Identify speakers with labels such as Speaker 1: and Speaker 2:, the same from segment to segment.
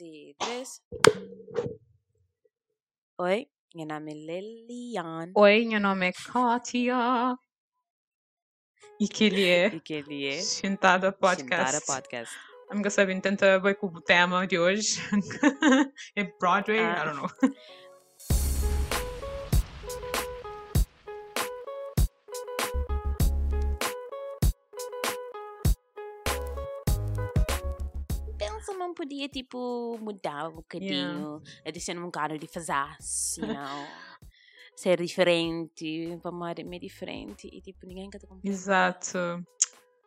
Speaker 1: e três. Oi, meu nome é Lilian.
Speaker 2: Oi, meu nome é Kátia. E que ele é
Speaker 1: E que ele é
Speaker 2: Sentada Podcast.
Speaker 1: Sentada Podcast.
Speaker 2: I'm gonna saber tenta bem com o tema de hoje. é Broadway?
Speaker 1: Ah.
Speaker 2: I don't know.
Speaker 1: Não podia, tipo, mudar um bocadinho, adicionar um bocado de fazer, you know? Ser diferente, para amar é meio diferente e, tipo, ninguém quer te acompanhar.
Speaker 2: Exato.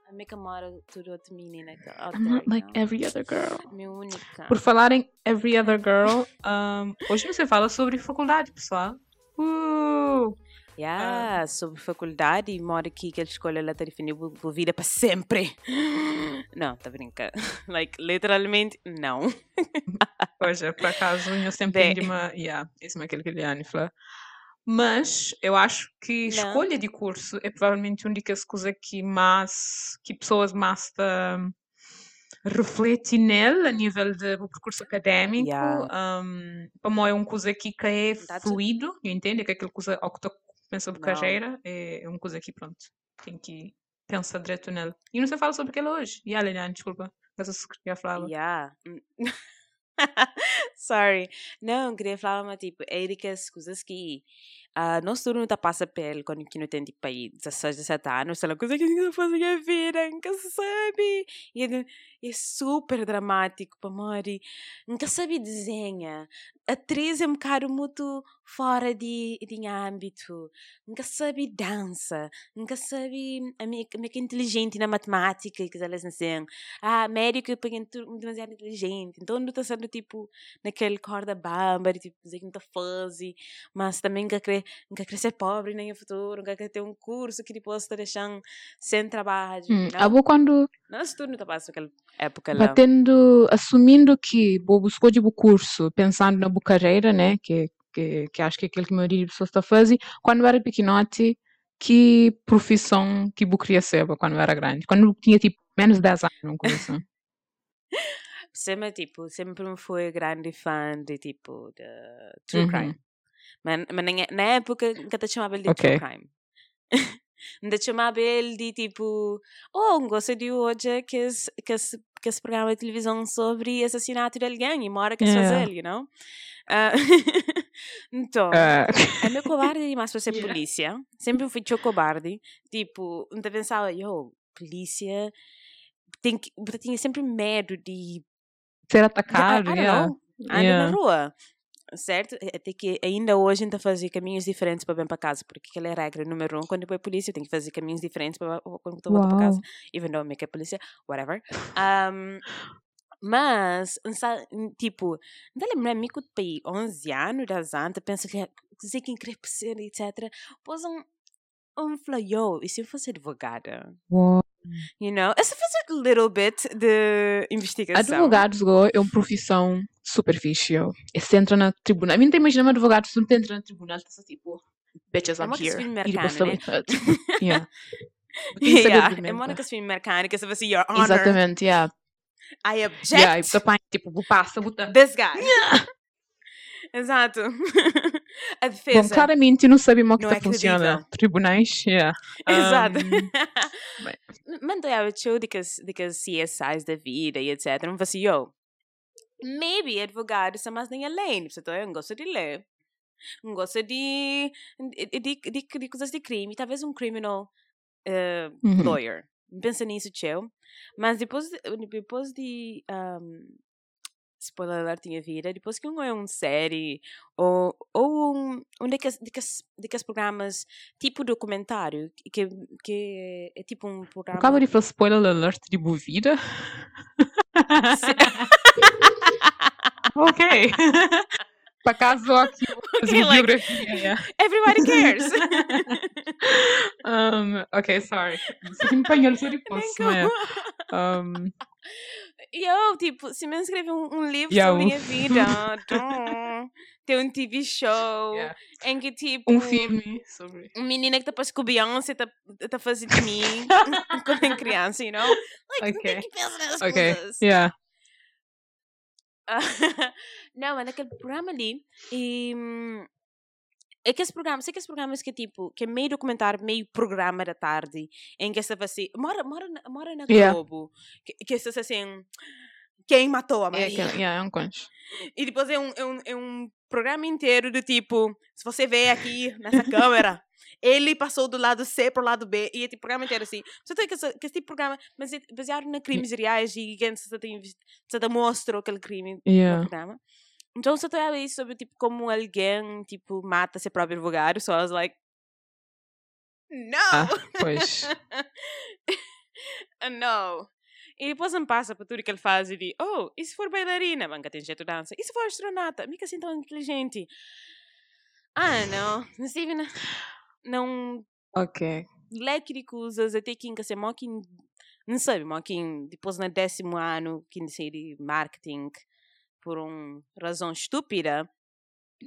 Speaker 1: A minha camara, tudo outra menina
Speaker 2: I'm not like
Speaker 1: know?
Speaker 2: every other girl.
Speaker 1: Minha única.
Speaker 2: Por falar em every other girl, um, hoje você fala sobre faculdade, pessoal. Uh!
Speaker 1: Yeah, sobre faculdade e mora aqui que a escolha ela está definida por vida para sempre. Não, tá brincando. Like, literalmente, não.
Speaker 2: Hoje, por acaso, eu sempre tenho uma. Yeah, isso é aquilo que ele falou. Mas eu acho que
Speaker 1: Não.
Speaker 2: escolha de curso é provavelmente uma das coisas que mais. que pessoas mais tá, refletem nele a nível de do percurso académico.
Speaker 1: Yeah.
Speaker 2: Um, para mim é uma coisa que que é
Speaker 1: That's-
Speaker 2: fluido, entende? Que aquela coisa que pensa carreira é é uma coisa que, pronto, tem que pensar direto nele. E não se fala sobre aquilo hoje. E a Liliane, desculpa, mas eu queria falar.
Speaker 1: Yeah. Mm. Sorry. Não, queria falar, mas tipo, é de que ah nós tudo não tá passa pele quando que não tem tipo aí 16, 17 anos, sei lá, coisa que não faz a vida, nunca se sabe. E é, é super dramático para Mari. Nunca sabe desenha. A atriz é um bocado muito fora de, de âmbito. Nunca sabe dança. Nunca sabe a minha, a minha é inteligente na matemática, que elas assim. Ah, médico é demasiado inteligente. Então não está sendo tipo naquele corda bamba, tipo, dizer que não está fuzzy, mas também quer, nunca quer ser pobre nem no futuro, nunca quer ter um curso que depois está deixando sem trabalho.
Speaker 2: Hum,
Speaker 1: não?
Speaker 2: quando
Speaker 1: Nós tudo não está passando aquela época lá.
Speaker 2: batendo, assumindo que vou buscar de curso, pensando na carreira, né, que, que, que acho que é aquilo que a maioria das pessoas está fazer, quando era pequenote, que profissão que eu queria ser quando era grande? Quando eu tinha, tipo, menos de 10 anos, não coisa assim.
Speaker 1: Sempre, tipo, sempre me fui grande fã de, tipo, de true
Speaker 2: Uhum.
Speaker 1: crime. Mas, mas na, época, nunca te chamava ele de
Speaker 2: Ok.
Speaker 1: true crime. Ainda te chamava ele de, tipo, oh, um gosto de hoje que esse, que esse, que esse programa de televisão sobre assassinato de alguém e mora que
Speaker 2: Yeah.
Speaker 1: fazer, you know? Então,
Speaker 2: Ah,
Speaker 1: é meu cobarde demais para ser
Speaker 2: Yeah.
Speaker 1: polícia. Sempre fui tão cobarde. Tipo, não pensava, yo, polícia tem que, tinha sempre medo de
Speaker 2: ser
Speaker 1: de-
Speaker 2: atacado,
Speaker 1: I, I don't
Speaker 2: yeah.
Speaker 1: know, anda
Speaker 2: Yeah.
Speaker 1: na rua. Certo? Até que ainda hoje a gente fazer caminhos diferentes para vir para casa, porque aquela é a regra número um. Quando eu vou polícia, eu tenho que fazer caminhos diferentes para quando volto para casa. Even though eu é polícia, whatever. Um, mas, tipo, não lembro-me que eu tenho 11 anos, 10 anos, pensa que sei quem quer ser, etc. Pois um, um yo, e se eu fosse advogada?
Speaker 2: Uau.
Speaker 1: You know? Essa faz a little bit de investigação.
Speaker 2: Advogados é uma profissão super fixe. eu. E se entra na tribunal. A mim não imagina um advogado se não entra na tribunal, está tipo, bitches,
Speaker 1: É
Speaker 2: I'm here. E depois
Speaker 1: né?
Speaker 2: também, tipo, yeah. Que
Speaker 1: Yeah, é. Mônica Spin Mecânica, você vai your honor.
Speaker 2: Exatamente, yeah.
Speaker 1: I object
Speaker 2: Yeah, e apanha, tipo, passa, bota.
Speaker 1: this guy. Exato. a
Speaker 2: Bom,
Speaker 1: defesa.
Speaker 2: claramente não sabemos como que
Speaker 1: é
Speaker 2: tá funciona. Tribunais, yeah.
Speaker 1: Exato.
Speaker 2: Um,
Speaker 1: eu show de que de que CSIs da vida e etc. Não vai assim, yo, maybe advogados são mais nem além. Você tá, eu não gosto de ler. Não gosto de, de, de, de, coisas de crime. Talvez um criminal eh,
Speaker 2: Uhum.
Speaker 1: lawyer. Pensa nisso, tchau. Mas depois, de- depois de. Um, spoiler alert tinha vida, depois que um é uma série ou, ou um, um daqueles, daqueles, daqueles programas tipo documentário, que, que é tipo um programa.
Speaker 2: Acaba de falar spoiler alert de boa vida. ok. Acaso, aqui,
Speaker 1: like-
Speaker 2: biografia.
Speaker 1: Everybody cares!
Speaker 2: um, ok, sorry. Posso, não é?
Speaker 1: como.
Speaker 2: Um,
Speaker 1: E eu, tipo, se me escrever um, um livro
Speaker 2: Yeah,
Speaker 1: sobre
Speaker 2: um-
Speaker 1: minha vida, tem um TV show,
Speaker 2: Yeah.
Speaker 1: em que, tipo,
Speaker 2: um filme sobre.
Speaker 1: uma menina que tá para com Beyoncé tá, tá fazendo de mim quando é criança, you know? Like,
Speaker 2: Ok.
Speaker 1: tem que pensar nas
Speaker 2: Ok,
Speaker 1: coisas.
Speaker 2: yeah.
Speaker 1: não, mas naquele programa ali. E, é que esse programa, sei que esse programa é que é tipo, que é meio documentário, meio programa da tarde, em que estava assim, mora, mora, na- mora na
Speaker 2: Yeah.
Speaker 1: Globo, que, que é assim, quem matou a
Speaker 2: É,
Speaker 1: Maria?
Speaker 2: aquele- yeah, é um concho.
Speaker 1: E depois é um, é, um, é um programa inteiro do tipo, se você vê aqui nessa câmera, ele passou do lado C pro lado B, e é tipo programa inteiro assim. Você tem que, esse- que esse tipo de programa, mas é baseado em crimes reais e que você tem você te mostra aquele crime no
Speaker 2: Yeah.
Speaker 1: programa. Então você tem a ver sobre tipo como alguém tipo mata seu próprio advogado, so I was like, no!
Speaker 2: Ah, pois.
Speaker 1: no. E depois me passa por tudo que ele faz e diz, oh, e se for bailarina? Manca tem jeito de dança. E se for astronauta? Mica assim tão inteligente. Ah, não. Não sei, não.
Speaker 2: Ok.
Speaker 1: Coisas, até que ser mó que... Não sei, que depois no décimo ano, que de marketing, por uma razão estúpida,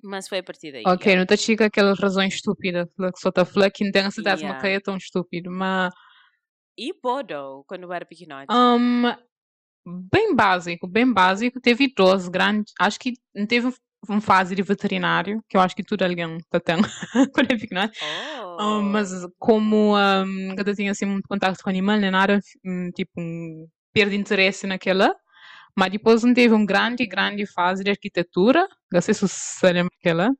Speaker 1: mas foi a partir daí.
Speaker 2: Ok, não te chica aquelas razões estúpidas que só tá falando que não tem cidade
Speaker 1: Yeah.
Speaker 2: uma caia tão estúpido, mas
Speaker 1: E Bodo, quando eu era pequenote.
Speaker 2: um, bem básico, bem básico. Teve idosos grandes, acho que não teve um- fase de veterinário, que eu acho que tudo alguém tá tendo quando é pequeno.
Speaker 1: Oh.
Speaker 2: Um, mas como um, eu tinha assim muito contato com animal, nem nada, um, tipo, um, perde interesse naquela. Mas depois não teve uma grande, grande fase de arquitetura. Não sei se você lembra daquela.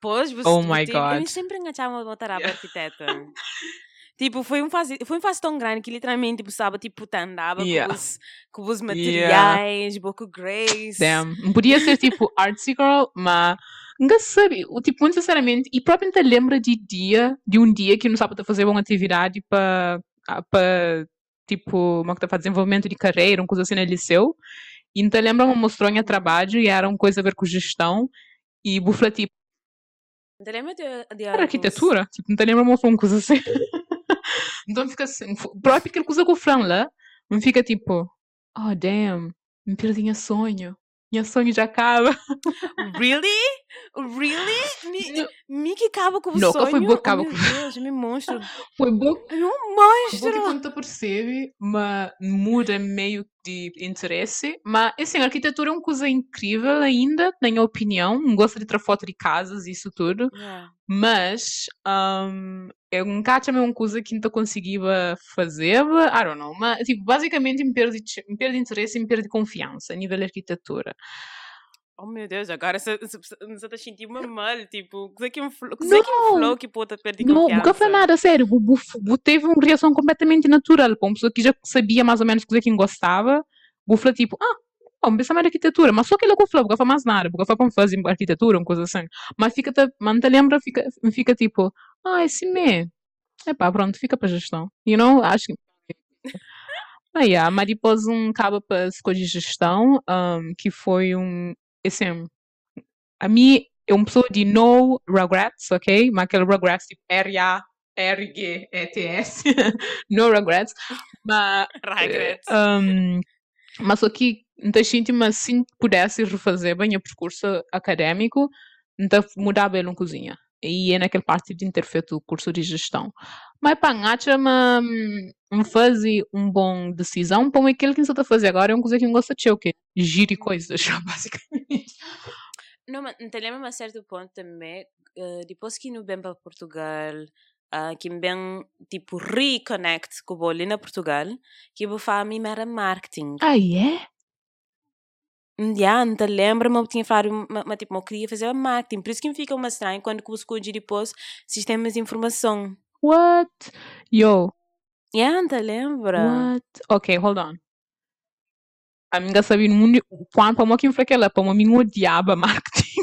Speaker 1: Pois, você
Speaker 2: Oh my
Speaker 1: tem- Eu
Speaker 2: God.
Speaker 1: sempre enganchava uma taraba arquiteta. tipo, foi um fase, foi um fase tão grande que literalmente, tipo, sabe, tipo, tá, andava
Speaker 2: Yeah.
Speaker 1: com, os, com os
Speaker 2: Yeah.
Speaker 1: materiais, pouco grace.
Speaker 2: Damn. Não podia ser tipo artsy girl, mas nunca sabe. Tipo, muito sinceramente, e próprio te lembra de dia, de um dia que não sabe tá fazer uma atividade para para tipo, uma coisa para desenvolvimento de carreira, uma coisa assim no liceu. E não te lembra uma mostrou em trabalho e era uma coisa a ver com gestão. E bufla tipo,
Speaker 1: Te lembra de, de
Speaker 2: era arquitetura. Tipo, não te lembra uma uma coisa assim. então fica assim, próprio aquela coisa com o Fran lá, não fica tipo, oh damn, me perdi minha sonho. Minha sonho já acaba.
Speaker 1: Really? Really? Me,
Speaker 2: Não.
Speaker 1: me que acaba com o
Speaker 2: Nunca
Speaker 1: sonho?
Speaker 2: foi boa, acaba
Speaker 1: oh, meu Deus, me monstro.
Speaker 2: Foi bom
Speaker 1: É um monstro.
Speaker 2: quando tu percebe, mas muda meio de interesse. Mas, assim, a arquitetura é uma coisa incrível ainda, na minha opinião. Não gosto de tirar foto de casas e isso tudo.
Speaker 1: Yeah.
Speaker 2: Mas, um, eu nunca também uma coisa que não conseguia fazer. I don't know. Mas, tipo, basicamente me perde, me perde interesse e me perde confiança a nível de arquitetura.
Speaker 1: Oh meu Deus, agora você está sentindo uma mal, tipo, coisa que um flow, que um
Speaker 2: Não.
Speaker 1: flow que pode perder
Speaker 2: Não,
Speaker 1: confiança.
Speaker 2: nunca foi nada, sério. O Bu, Bu teve uma reação completamente natural. Para uma pessoa que já sabia mais ou menos o que gostava, Bu falou tipo, ah, pensar mais em arquitetura. Mas só que ele falou, porque foi mais nada, porque foi para fazer arquitetura, uma coisa assim. Mas fica, te- mas te lembra, fica, fica tipo, ah, esse me. Epá, pronto, fica para gestão. You know, acho que. Ah, yeah, mas depois um cabo para escolha de gestão, um, que foi um. Assim, a mim é uma pessoa de no regrets, ok? Mas aquele regrets tipo R-A-R-G-E-T-S, no regrets. Mas,
Speaker 1: Regrets.
Speaker 2: um, mas só que não sinto, mas se pudesse refazer bem o percurso académico, então mudar bem na cozinha. E é naquela parte de ter feito o curso de gestão. Mas pá, acha me me fazer uma boa decisão para aquilo que você está a fazer agora é uma coisa que eu gosto de o quê? Gire coisas, basicamente.
Speaker 1: Não, mas te lembro a certo ponto também, eh, depois que não vem para Portugal, ah, que vem, tipo, reconnect com o Bolina na Portugal, que eu a minha era marketing.
Speaker 2: Ah, é?
Speaker 1: Já, não te lembro, mas eu tinha falado, mas, tipo, eu queria fazer marketing. Por isso que me fica uma estranho quando eu escolhi depois sistemas de informação.
Speaker 2: What? Yo,
Speaker 1: não te lembra?
Speaker 2: what? Ok, hold on. A minha sabia muito quanto para uma que foi aquela, para uma minha odiava marketing.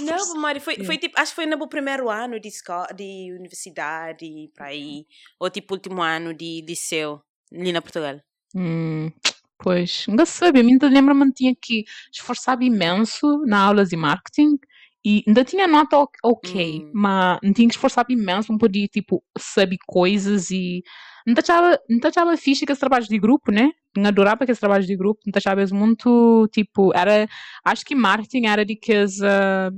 Speaker 1: Não. Mari, foi, foi tipo, acho que foi no meu primeiro ano de escola, de universidade, para aí, ou tipo, último ano de liceu, ali na Portugal.
Speaker 2: Hum, pois, nunca sabe. A mim ainda lembro-me que tinha que esforçar imenso na aulas de marketing e ainda tinha nota ok,
Speaker 1: Hum.
Speaker 2: mas não tinha que esforçar imenso para poder, tipo, saber coisas e não achava, não achava fixe aqueles trabalhos de grupo, né? Não adorava aqueles trabalhos de grupo, não achava muito, tipo, era, acho que marketing era de que as, ah,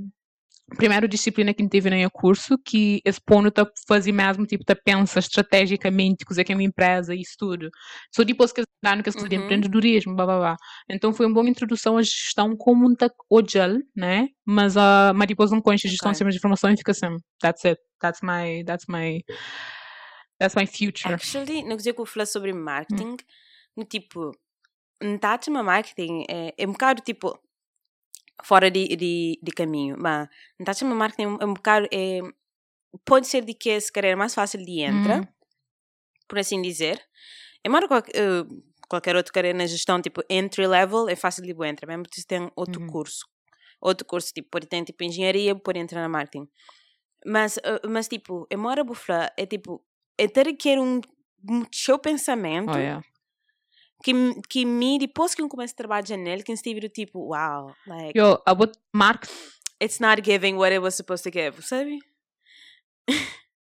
Speaker 2: primeira disciplina que teve no meu curso que expondo a fazer mesmo, tipo, tá pensa estrategicamente, coisa que é uma empresa e isso tudo. Só depois que dá no de
Speaker 1: Uhum.
Speaker 2: empreendedorismo, blá, blá, blá. Então foi uma boa introdução à gestão como um ojal, né? Mas, uh, mas depois não conheço gestão de
Speaker 1: Ok.
Speaker 2: sistemas de informação e fica assim, that's it, that's my, that's my, that's my future.
Speaker 1: Actually, não sei que eu falar
Speaker 2: Hum.
Speaker 1: sobre marketing, no tipo, um tátima marketing é, é um bocado tipo fora de, de, de caminho, mas um tátima marketing é um bocado é, pode ser de que essa carreira mais fácil de entrar,
Speaker 2: Uhum.
Speaker 1: por assim dizer. É mais qual, eh, qualquer outra carreira na gestão, tipo entry level, é fácil de entrar, mesmo que você tem outro
Speaker 2: Uhum.
Speaker 1: curso. Outro curso, tipo, pode ter tipo engenharia, pode entrar na marketing. Mas, eh, mas tipo, é mora bufla, é tipo, é ter que um, um seu pensamento
Speaker 2: Oh, yeah.
Speaker 1: Que, que me, depois que eu começo a trabalhar nele, que eu estive do tipo, wow, like,
Speaker 2: Yo, a bot mark,
Speaker 1: it's not giving what it was supposed to give, sabe?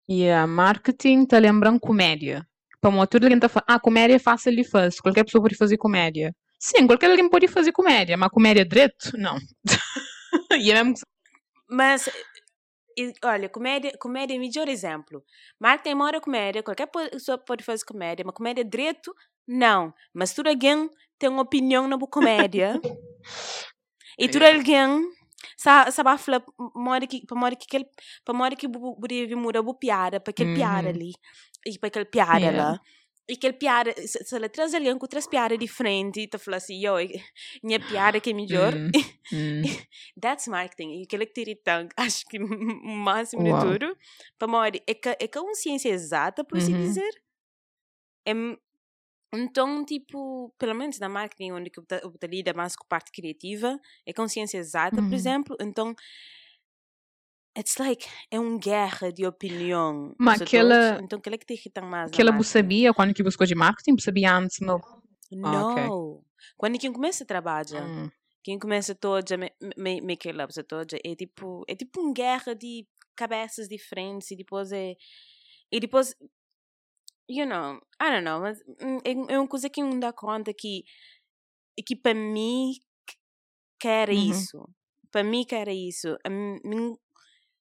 Speaker 2: yeah, marketing tá lembrando comédia. Para uma altura alguém tá falando, ah, comédia é fácil de fazer, qualquer pessoa pode fazer comédia. Sim, qualquer alguém pode fazer comédia, mas comédia direito? Não. e é mesmo que
Speaker 1: Mas, e- olha, comédia, comédia é o melhor exemplo. Marketing é uma comédia, qualquer pessoa pode fazer comédia, mas comédia direito, não. Mas tudo alguém tem uma opinião na comédia. e tudo
Speaker 2: Yeah.
Speaker 1: alguém sabe, falar para que para que poderia mudar boa piada para aquele piada
Speaker 2: Uhum.
Speaker 1: ali e para aquele piada
Speaker 2: Yeah.
Speaker 1: lá. E aquele piada, se, se ela traz alguém com três piadas diferentes e tu fala assim, yo, minha piada que é melhor,
Speaker 2: hum.
Speaker 1: That's marketing. E que te irrita, acho que o máximo de
Speaker 2: Uau.
Speaker 1: tudo. Para morrer, é que é que é uma ciência exata, por assim
Speaker 2: Uhum.
Speaker 1: dizer. É, então, tipo, pelo menos na marketing, onde que eu lida mais com parte criativa, é com ciência exata,
Speaker 2: Uhum.
Speaker 1: por exemplo. Então, it's like, é uma guerra de opinião.
Speaker 2: Mas
Speaker 1: você
Speaker 2: aquela-.
Speaker 1: Então, aquele que te irrita mais
Speaker 2: Que ela
Speaker 1: na
Speaker 2: não
Speaker 1: marketing.
Speaker 2: sabia quando que buscou de marketing, sabia antes. Ah, ok.
Speaker 1: Não. Quando quem começa a trabalhar,
Speaker 2: Hum.
Speaker 1: quem começa todo a me, me, me que lá, toda é tipo é tipo uma guerra de cabeças diferentes e depois é e depois you know I don't know mas hum, é, é uma coisa que não dá conta que que para mim que era
Speaker 2: Uhum.
Speaker 1: isso para mim que era isso A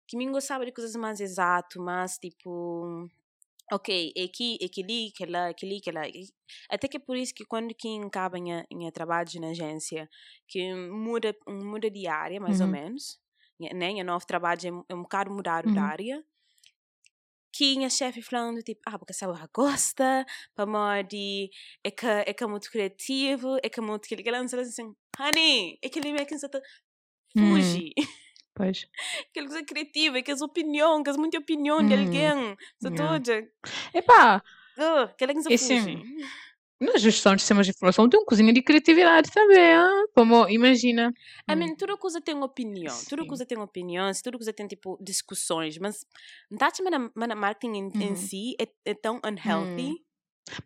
Speaker 1: que me gostava de coisas mais exato mais tipo ok é aqui é aquele que lá aquele que lá até que é por isso que quando quem acaba em, em trabalho na agência que muda muda de área mais ou
Speaker 2: Uhum.
Speaker 1: menos né e novo trabalho é, é um bocado mudar de
Speaker 2: Uhum.
Speaker 1: área que a chefe falando tipo ah porque sabe ela gosta para morrer é que é que é muito criativo é que é muito que ela assim honey é que ele meio que está
Speaker 2: Hum. Pois.
Speaker 1: aquela coisa criativa que as opinião que as muita opinião de
Speaker 2: Hum.
Speaker 1: alguém só
Speaker 2: Yeah.
Speaker 1: toda
Speaker 2: Epá,
Speaker 1: uh, aquela coisa
Speaker 2: E sim,
Speaker 1: fugi
Speaker 2: na gestão de sistemas de informação tem um cozinha de criatividade também, ah? Como, imagina. Hum.
Speaker 1: mean, toda coisa tem opinião. Toda
Speaker 2: Sim.
Speaker 1: coisa tem opiniões, toda coisa tem, tipo, discussões. Mas, não tá achando que a marketing em, em
Speaker 2: Uhum.
Speaker 1: si é, é tão unhealthy?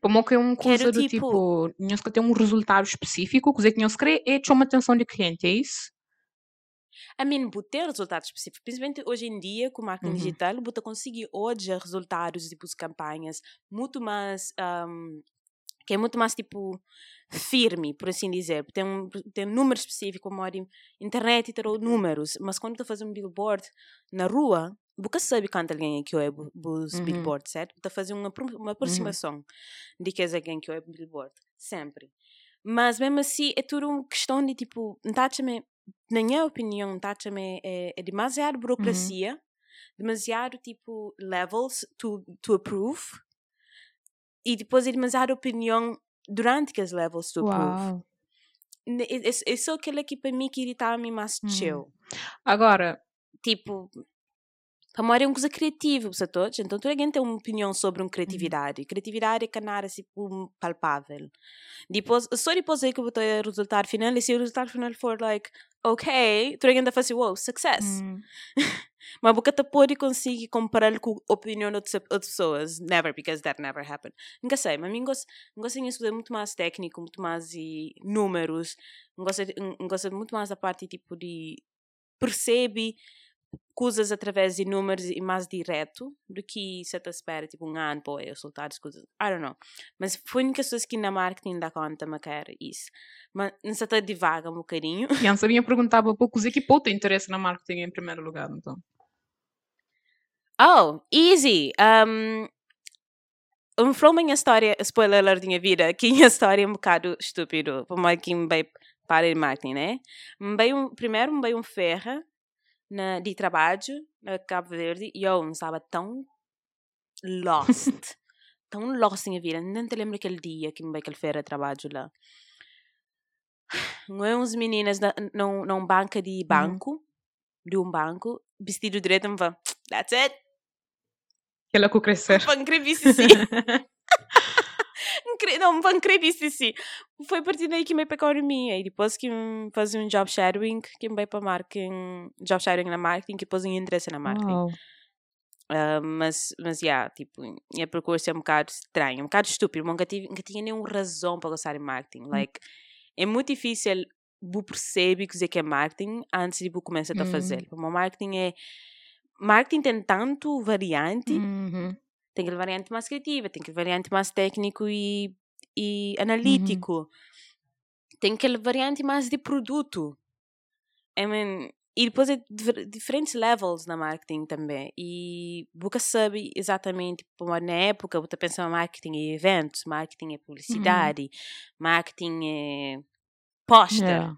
Speaker 2: Como que é
Speaker 1: Quero,
Speaker 2: coisa do
Speaker 1: tipo-
Speaker 2: tipo, que ter um resultado específico, coisa que tinhas que querer e chama a atenção do cliente, é isso?
Speaker 1: Mean, bu ter resultados específicos, principalmente hoje em dia, com marketing
Speaker 2: Uhum.
Speaker 1: digital, tá conseguir hoje resultados, tipo, de campanhas muito mais, um, que é muito mais, tipo, firme, por assim dizer. Tem um, tem um número específico, como a internet terá números, mas quando tu faz um billboard na rua, você sabe quanto alguém é que é os
Speaker 2: Uhum.
Speaker 1: billboards, certo? Tu faz uma, uma aproximação de que é alguém que é billboard, sempre. Mas mesmo assim, é tudo uma questão de, tipo, não tá na minha opinião, tá é, é demasiado burocracia, demasiado, tipo, levels to, to approve, e depois é demasiada opinião durante que as levels to approve. Ne- É, é- é que para mim que irritava-me mais
Speaker 2: Hum.
Speaker 1: chill.
Speaker 2: Agora,
Speaker 1: Tipo, para mim é uma coisa criativa, você todos. Então, toda gente tem uma opinião sobre uma criatividade. Criatividade é canar assim, um palpável. Depois, só depois é que eu vou ter o resultado final. E se o resultado final for, like, ok, toda gente vai fazer, wow, success.
Speaker 2: hum,
Speaker 1: Mas você não pode conseguir comparar com a opinião de outras pessoas. Never, because that never happened. Nunca sei, mas mim gosto, gosto de estudar muito mais técnico, muito mais de números. Gosto, de- gosto muito mais da parte tipo de percebe coisas através de números e mais direto do que você te espera, tipo um ano para eu soltar as coisas. I don't know. Mas foi única pessoas que na marketing da conta me quer isso. Mas não se está devagar um bocadinho.
Speaker 2: E antes sabia perguntar para poucos e que pô tem interesse na marketing em primeiro lugar, então.
Speaker 1: Oh, easy. Um, um minha história, spoiler alert da minha vida, que minha história é um bocado estúpido, por mais que me para o marketing, né? Me um, primeiro me veio um ferro na, de trabalho na Cabo Verde e eu estava tão lost, tão lost em vida. Nem te lembro aquele dia que me veio aquele de trabalho lá. Não é uns meninas na, num, num banca de banco, uhum. de um banco, vestido direito, me falam, that's it.
Speaker 2: Aquela com crescer.
Speaker 1: Para incrível sim. não, me incrível sim. Foi a partir daí que me para a economia e depois que fazia um job shadowing, que me veio para marketing, job shadowing na marketing, que depois eu interesse na marketing. Oh. Uh, mas, mas, yeah, tipo, minha percurso é um bocado estranho, um bocado estúpido, nunca, tive, nunca tinha nenhuma razão para gostar de marketing. Hum. Like, é muito difícil você perceber o que é marketing antes de começar a fazer. Hum. O marketing é marketing tem tanto variante, uhum. Tem aquele variante mais criativa, tem aquele variante mais técnico e, e uhum. analítico, uhum. tem aquele variante mais de produto. I mean, e depois é diferentes levels na marketing também. E você sabe exatamente, na época, você pensa marketing é eventos, marketing é uhum. publicidade, uhum. marketing é póster, yeah.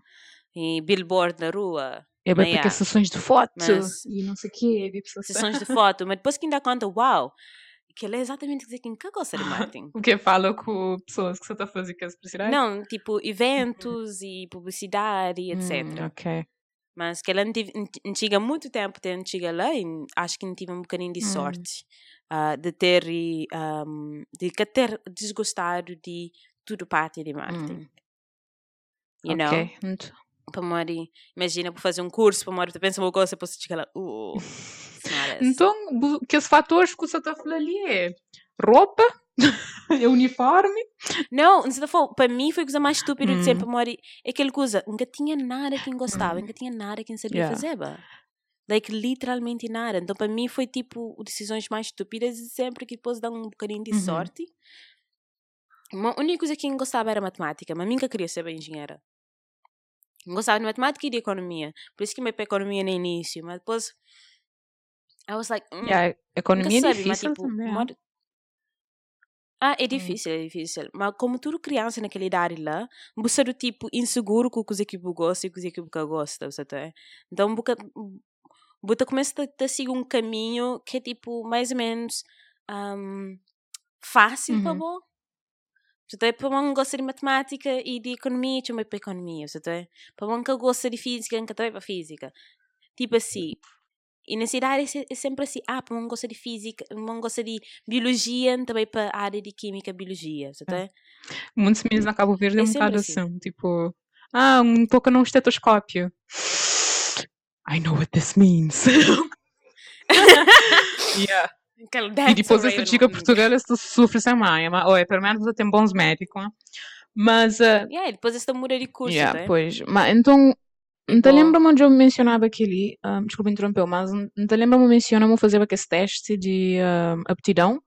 Speaker 1: e billboard na rua.
Speaker 2: É bem porque sessões de foto mas, e não sei o quê.
Speaker 1: Sessões de foto, mas depois que ainda conta, uau, que ele é exatamente dizer que gosta de marketing.
Speaker 2: o que fala com pessoas que você está fazendo com as publicidade?
Speaker 1: Não, tipo eventos e publicidade, etc.
Speaker 2: Hum, ok.
Speaker 1: Mas que ela não, tive, não tinha muito tempo de chegar lá e acho que não tive um bocadinho de hum. sorte uh, de ter um, de ter desgostado de tudo parte de marketing. Hum. You okay. know? para Mori, imagina, para fazer um curso para Mori, tu pensa uma coisa, depois chegar lá, uh,
Speaker 2: Então, que os fatores que você está falando ali é roupa, é uniforme.
Speaker 1: Não, não for, para mim foi a coisa mais estúpida hum. de sempre, Mori, é aquela coisa, nunca tinha nada que gostava, hum. nunca tinha nada que sabia yeah. fazer, bah. Like, literalmente nada. Então, para mim, foi tipo decisões mais estúpidas e sempre que depois dá um bocadinho de uhum. sorte. A única coisa que eu gostava era matemática, mas nunca queria ser engenheira. Gostava de matemática e de economia. Por isso que me para economia no início. Mas depois. I was like. Mm,
Speaker 2: yeah, economia é difícil. Mas, tipo, também.
Speaker 1: Ah, é hum. difícil, hum. é difícil. Mas como tudo criança naquela idade lá, você do tipo inseguro com o que você gosta e o que você gosta, você tá? Então, você, você começa a, a seguir um caminho que é tipo mais ou menos um, fácil uhum. para você Portanto, para um gosta de matemática e de economia, chama para economia, portanto, para um que gosta de física, que também para física. Tipo assim. E na cidade é sempre assim, ah, para um gosta de física, um gosta de biologia, também para a área de química, biologia, certo?
Speaker 2: Muitos meninos na Cabo Verde é, é um bocado assim. assim, tipo, ah, um toca num estetoscópio. I know what this means. yeah. E depois essa dica portuguesa tu sofre sem mãe, ou é pelo menos você tem bons médicos. Mas. Uh,
Speaker 1: yeah, depois esta muda de curso,
Speaker 2: yeah, né? Pois, mas então. Não te lembro onde eu mencionava aquele, um, ah, desculpa interromper, mas não te lembro onde mencionava fazer aquele teste de uh, aptidão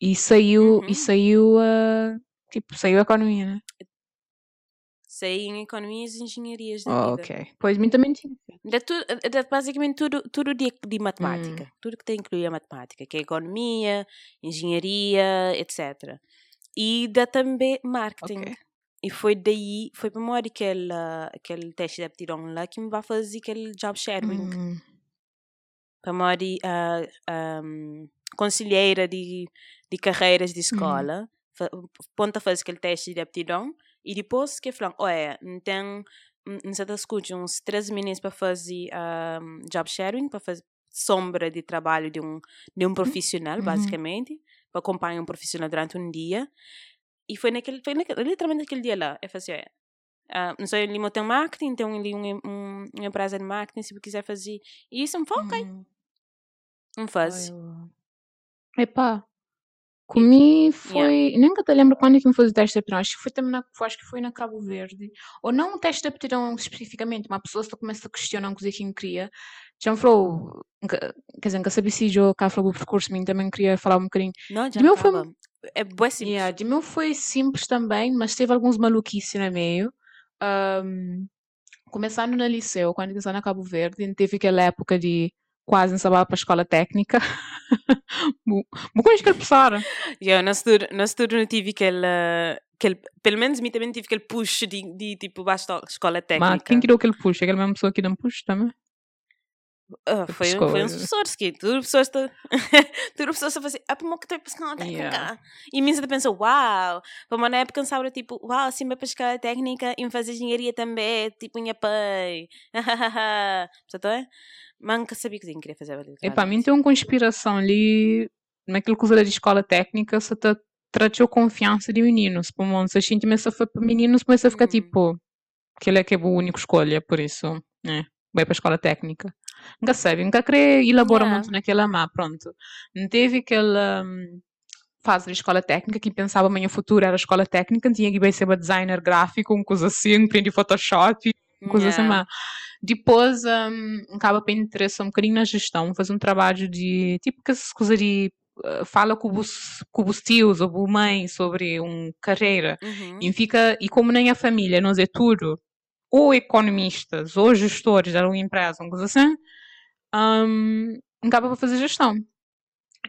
Speaker 2: e saiu, uhum. e saiu, uh, tipo, saiu a economia, né?
Speaker 1: Sei em economias e engenharias
Speaker 2: da oh, vida. ok. Pois, mim também tinha.
Speaker 1: De tu, basicamente tudo, tudo de, de matemática. Hum. Tudo que tem incluir a matemática, que é economia, engenharia, etc. E dá também marketing. Okay. E foi daí, foi para memória aquele, aquele teste de aptidão lá que me vai fazer aquele job sharing. Hum. Para memória, uh, um, conselheira de, de carreiras de hum. escola, hum. ponta fazer aquele teste de aptidão e depois que falam, olha, então, você está escutando uns três meninos para fazer um, job sharing, para fazer sombra de trabalho de um, de um profissional, uhum. basicamente, para acompanhar um profissional durante um dia. E foi naquele, foi naquele literalmente naquele dia lá. Eu falei assim, uh, não sei, ele tem marketing, tem ali um, um, uma empresa de marketing, se você quiser fazer isso, me fala, ok. Uhum. Não faz.
Speaker 2: Epá, Comi foi. Nunca te lembro quando é que me fez o teste de aptidão. Acho que foi também na, acho que foi na Cabo Verde. Ou não um teste de aptidão especificamente, uma pessoa só começa a questionar o que me queria. Já me falou, quer dizer, nunca sabia se eu cá falou o percurso, mim também queria falar um bocadinho.
Speaker 1: Não, já
Speaker 2: meu foi.
Speaker 1: É bué simples.
Speaker 2: yeah, de meu foi simples também, mas teve alguns maluquices no meio. Ahm, começando no liceu, quando eu na Cabo Verde, teve aquela época de quase não sabia para a escola técnica. Mas coisa que ele passara.
Speaker 1: Yeah, na estudo, não tive aquele, aquele, pelo menos mim também tive aquele push de, de tipo, basta escola técnica.
Speaker 2: Mas quem criou aquele push? Aquela mesma pessoa que dá um push também?
Speaker 1: Ah, foi, um, foi um professor que tudo pessoas está tudo pessoas a fazer ah como que estou escola técnica e mim pensa uau. Para uma época pensava tipo uau assim para escola técnica e fazer engenharia também tipo minha pai portanto é mas nunca sabia que queria fazer
Speaker 2: e para mim tem uma conspiração ali naquilo que usa de escola técnica se te tratou confiança de meninos para um se a gente começa a para meninos começa a ficar uhum. tipo que ele é que é a única escolha por isso é vai para a escola técnica nunca sabe, nunca queria elaborar yeah. muito naquela má, pronto. Não teve aquela um, fase de escola técnica que pensava amanhã futuro era escola técnica, tinha que ser designer gráfico, uma coisa assim, aprendi Photoshop, uma coisa assim, yeah. assim, mas depois um, acaba para interessar um bocadinho na gestão, fazer um trabalho de, tipo, que se coisa de uh, fala com os, com os tios ou com a mãe sobre uma carreira uhum. e fica, e como nem a família não é tudo, ou economistas ou gestores de uma empresa, uma coisa assim, um, acaba para fazer gestão.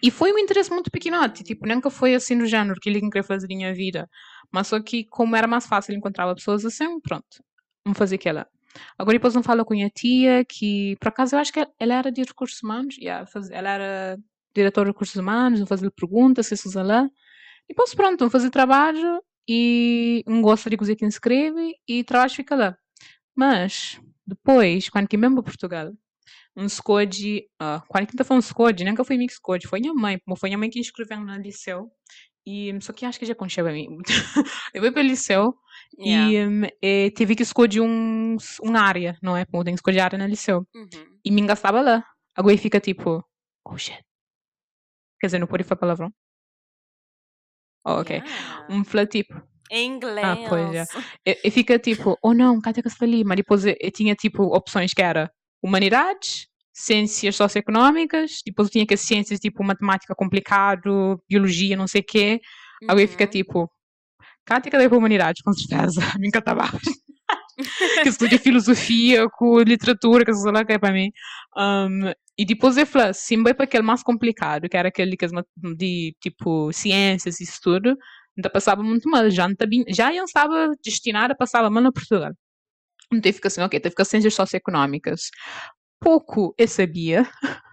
Speaker 2: E foi um interesse muito pequenote, tipo, nunca foi assim no género que ele queria fazer em minha vida. Mas só que, como era mais fácil encontrar pessoas assim, pronto, vamos fazer aquela. Agora depois não fala com a minha tia, que por acaso eu acho que ela era de recursos humanos, yeah, ela era diretora de recursos humanos, vamos fazer perguntas, se isso lá. Depois pronto, vamos fazer trabalho e um gosta de cozer quem escreve e trabalho fica lá. Mas depois, quando que mesmo para Portugal, um SCOD, uh, quando que tá falando SCOD, nunca foi mix SCOD, foi minha mãe, foi minha mãe que inscreveu no liceu. E só que acho que já aconteceu a mim. eu fui para o liceu yeah. e, um, e tive que escolher um, uma área, não é? Como tem que escolher área no liceu. Uhum. E me engastava lá. Agora fica tipo, oh shit. Quer dizer, não pode falar palavrão. Oh, ok. Yeah. Um flat tipo,
Speaker 1: em inglês. Ah, pois
Speaker 2: é. E, e fica tipo, oh não, está ali? Mas depois eu, eu tinha tipo opções que era humanidades, ciências socioeconómicas, depois eu tinha que ciências tipo matemática complicado, biologia, não sei o quê. Uhum. Aí fica tipo, Cátia, para humanidades? Com certeza, me encantava. que estuda filosofia, com literatura, que sei lá que é para mim. Um, e depois eu falei, sim, vai para aquele mais complicado, que era aquele que de tipo ciências e estudo ainda passava muito mal, já, não já eu estava destinada a passar mal na Portugal. Então fica assim, ok, teve que ciências socioeconómicas. Pouco eu sabia,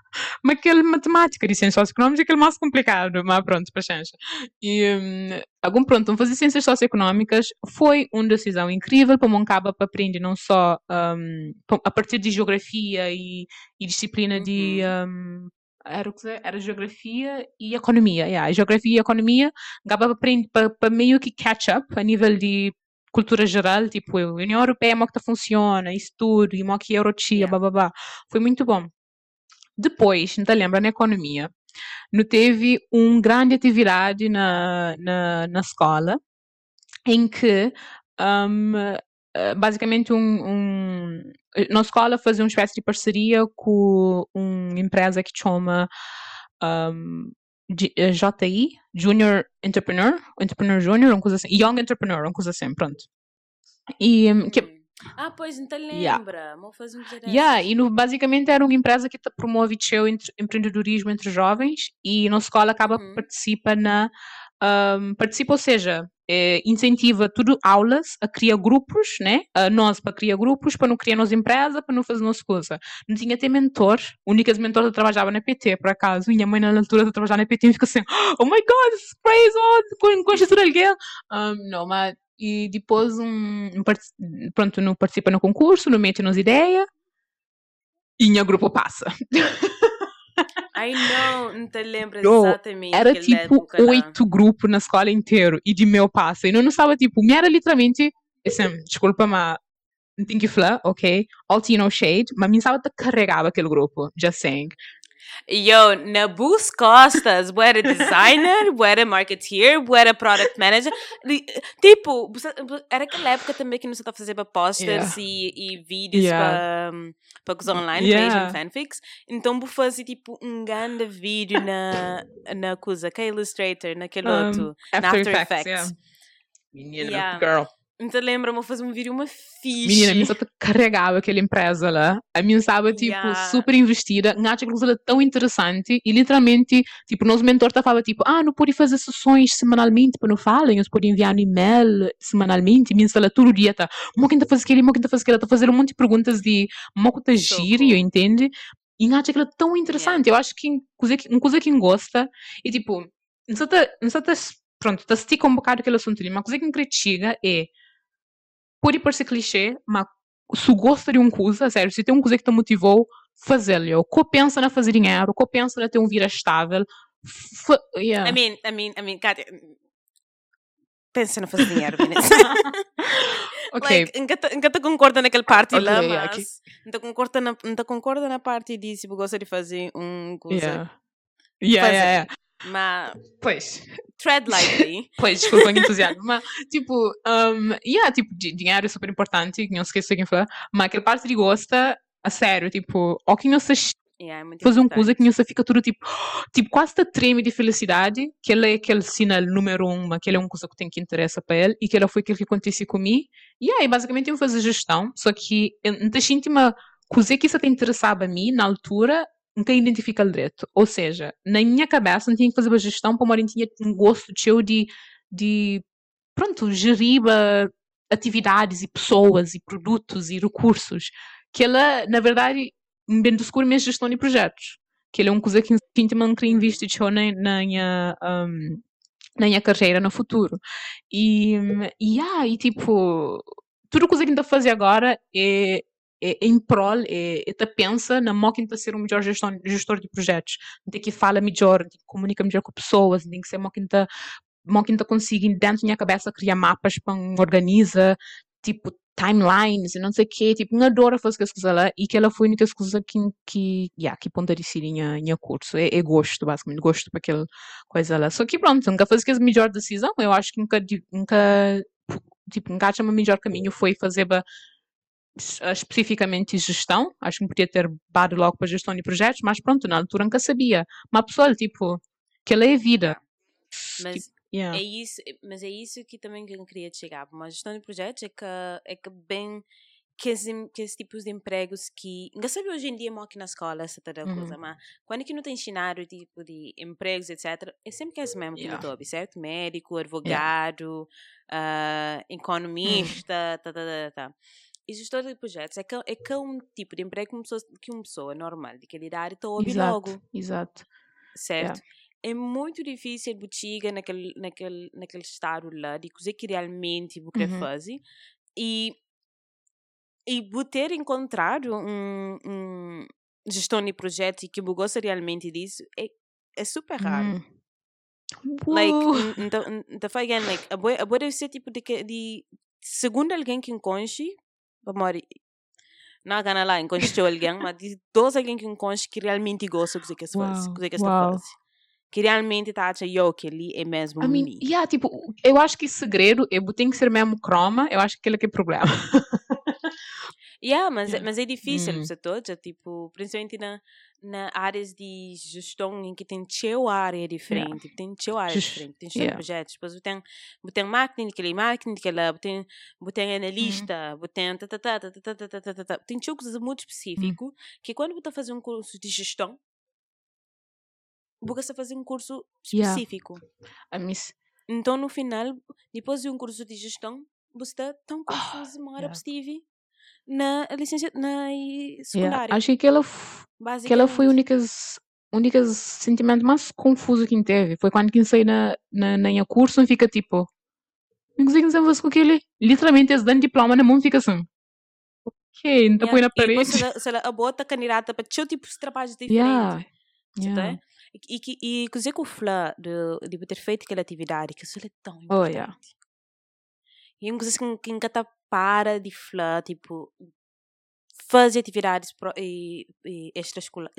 Speaker 2: mas aquele matemática de ciências socioeconómicas é aquele mais complicado, mas pronto, para chancha. E, um, algum pronto, fazer ciências socioeconómicas foi uma decisão incrível para Moncaba para aprender não só um, a partir de geografia e, e disciplina de uhum. um, era, era geografia e economia. Yeah. Geografia e economia dava para meio que catch up a nível de cultura geral, tipo, a União Europeia, como que funciona, isso tudo, e como que é Eurotia, yeah. babá. Foi muito bom. Depois, não te lembra, na economia, não teve uma grande atividade na, na, na escola, em que um, basicamente um, um, na escola fazia uma espécie de parceria com uma empresa que chama um, JI, eh, Junior Entrepreneur, Entrepreneur Junior, uma coisa assim, Young Entrepreneur, uma coisa assim, pronto. E hum, que,
Speaker 1: ah, pois, não te lembra. Yeah. Vou fazer um
Speaker 2: yeah, e no, basicamente era uma empresa que promove o empreendedorismo entre jovens e na escola acaba uhum. participa na um, participa, ou seja, é, incentiva tudo aulas a criar grupos, né? A nós para criar grupos, para não criar nossa empresa, para não fazer nossa coisa. Não tinha até mentor, únicas mentores trabalhava na PT, por acaso. Minha mãe na altura de trabalhar na PT fica assim, oh my god, this is crazy, oh, conheces alguém? Um, não, mas e depois um, um pronto, não participa no concurso, não mete nos ideias e o grupo passa.
Speaker 1: Ai não, não te lembro exatamente.
Speaker 2: Era tipo oito grupos na escola inteira e de meu passo. E não estava tipo, me era literalmente, assim, desculpa, mas não tenho que falar, ok? All tea no shade, mas me estava carregava aquele grupo, já saying.
Speaker 1: Yo, na Bus Costas, bu era designer, bu era marketeer, bu era product manager. Tipo, era aquela época também que não se está a fazer para posters e, e vídeos
Speaker 2: Yeah.
Speaker 1: para para coisa online,
Speaker 2: Yeah.
Speaker 1: fanfics. Então, bu fazia tipo um grande vídeo na, na coisa, que é Illustrator, naquele
Speaker 2: Um,
Speaker 1: outro, na
Speaker 2: After,
Speaker 1: After
Speaker 2: Effects,
Speaker 1: Effects.
Speaker 2: yeah. Menina,
Speaker 1: Yeah.
Speaker 2: girl.
Speaker 1: Então, lembra-me fazer um vídeo, uma fixe.
Speaker 2: Menina, a minha só carregava aquela empresa lá. A minha estava, tipo,
Speaker 1: Yeah.
Speaker 2: super investida. Acho que era tão interessante. E, literalmente, tipo, o nosso mentor estava tipo, ah, não pode fazer sessões semanalmente para não falem. Eles podem enviar um e-mail semanalmente. Minha sala todo dia tá, mo que tá fazendo aquilo, mo que tá fazendo aquilo. Tá fazendo um monte de perguntas de mo que tá giro,
Speaker 1: cool.
Speaker 2: entende? E acho aquilo tão interessante. Eu acho que coisa que- uma coisa que gosta e, tipo, não tá- não sei, tá- pronto, tá estica um bocado aquele assunto ali, mas uma coisa que me critica é pode parecer clichê, mas se gosta de um coisa, sério, se tem um coisa que te motivou, fazê-lo. Que pensa na fazer dinheiro, que pensa na ter um vida estável. fa- yeah.
Speaker 1: I mean, I mean, I mean, Kátia, pensa no fazer dinheiro, Vanessa.
Speaker 2: ok,
Speaker 1: Like, nunca, nunca te concorda naquela parte
Speaker 2: Ok,
Speaker 1: lá, mas não te concorda na, não te concorda na parte de se gosta de fazer um coisa.
Speaker 2: yeah. Yeah, yeah, yeah.
Speaker 1: Mas
Speaker 2: Pois,
Speaker 1: tread lightly.
Speaker 2: pois, desculpa o entusiasmo, mas, tipo, um, yeah, tipo, di- dinheiro é super importante, não esqueça quem falar, mas aquela parte de gosta, a sério, tipo, ou que não se
Speaker 1: yeah, é
Speaker 2: fazer
Speaker 1: importante.
Speaker 2: coisa que você fica tudo tipo, tipo quase te treme de felicidade, que ele é aquele sinal número um, que ele é uma coisa que tem que interessa para ele, e que ela foi aquilo que aconteceu comigo. E aí, basicamente, eu fazer gestão, só que eu não uma coisa que isso te interessava a mim, na altura, nunca identifica direito. Ou seja, na minha cabeça, não tinha que fazer uma gestão para uma tinha um gosto teu de, de, pronto, gerir eh, atividades e pessoas e produtos e recursos. Que ela, na verdade, bem descobri minha gestão de projetos. Que ele é uma coisa que não queria investir teu na, na minha um, na minha carreira no futuro. E, e, ah, e tipo, tudo coisa que ainda fazer agora é, é, é em prol, é, é pensa na mão que ser um melhor gestor, gestor de projetos. Tem que fala melhor, tem que comunica melhor com pessoas, tem que ser uma que mão que consiga dentro da minha cabeça criar mapas para organiza, tipo, timelines e não sei o quê, tipo, não adoro fazer as coisas lá e que ela foi a única coisa que, que, yeah, que ponta de ser em curso, é, é gosto, basicamente, gosto para aquela coisa lá. Só que pronto, nunca fazer a melhor decisão, eu acho que nunca, nunca tipo, nunca o melhor caminho foi fazer ba, especificamente gestão, acho que podia ter dado logo para gestão de projetos, mas pronto, na altura nunca sabia. Mas pessoal, tipo, que ela é vida.
Speaker 1: Mas
Speaker 2: tipo, yeah.
Speaker 1: é isso, mas é isso que também eu queria chegar. Uma gestão de projetos é que, é que bem que esse, que esse tipos de empregos que. Não sabe hoje em dia aqui na escola essa toda
Speaker 2: Uhum.
Speaker 1: coisa, mas quando é que não tem ensinado tipo de empregos, etc., é sempre que é esse mesmo que
Speaker 2: Yeah.
Speaker 1: eu certo? Médico, advogado, ah, economista, tá, tá, tá, tá. E gestor de projetos é que, é que é um tipo de emprego que uma pessoa, que uma pessoa normal de aquela idade está a ouvir logo,
Speaker 2: Exato, exato.
Speaker 1: certo? É muito difícil botiga naquele, naquele, naquele estado lá de coisa que realmente vou querer
Speaker 2: Uhum.
Speaker 1: fazer e e vou ter encontrado um, um gestão de projetos e que eu gosto realmente disso é, é super raro.
Speaker 2: Hum.
Speaker 1: Like, então, então again, like, a boa, a deve ser tipo de, de segundo alguém que enconche, amor, não gana lá, enconche alguém, mas de dois alguém que enconche que realmente gosta do que faz, do que
Speaker 2: uau.
Speaker 1: faz. Que realmente tá acha eu que ali é mesmo
Speaker 2: I mean,
Speaker 1: me.
Speaker 2: yeah, tipo, eu acho que segredo é tem que ser mesmo croma, eu acho que aquele que é o problema.
Speaker 1: Yeah, mas, é-
Speaker 2: Yeah.
Speaker 1: mas é difícil,
Speaker 2: Hum.
Speaker 1: você toda, tipo, principalmente na, na áreas de gestão em que tem teu área diferente, tem teu área
Speaker 2: Just-
Speaker 1: diferente, tem
Speaker 2: yeah.
Speaker 1: projetos, depois tem, tem marketing, aquele marketing, aquela, tem, tem
Speaker 2: Uhum.
Speaker 1: analista, você tem tá, tá, tá, tá, tá, tá, tá, tá, tá, tá. tem teu coisas muito
Speaker 2: Hum.
Speaker 1: específico, que quando você faz um curso de gestão, você fazendo um curso
Speaker 2: Yeah.
Speaker 1: específico.
Speaker 2: I miss,
Speaker 1: Então, no final, depois de um curso de gestão, você está tão confuso, uma hora
Speaker 2: yeah.
Speaker 1: estive na licença, na
Speaker 2: yeah.
Speaker 1: secundária.
Speaker 2: Acho que f- que ela foi a
Speaker 1: basicamente.
Speaker 2: única única sentimento mais confuso que teve. Foi quando quem saí na, na, na curso e fica tipo, não consigo saber com aquele. Literalmente, eles dão diploma na mão fica assim. Ok, então põe na
Speaker 1: Yeah. E
Speaker 2: parede.
Speaker 1: se ela, ela bota candidata para teu tipo de trabalhos
Speaker 2: Yeah.
Speaker 1: diferentes. você
Speaker 2: Yeah.
Speaker 1: tá? E, que e que o Flá de, de ter feito aquela atividade, que isso é tão
Speaker 2: Oh,
Speaker 1: importante.
Speaker 2: yeah.
Speaker 1: E é coisa que, que nunca tá para de tipo, fazer atividades pro, e, e extracurricular,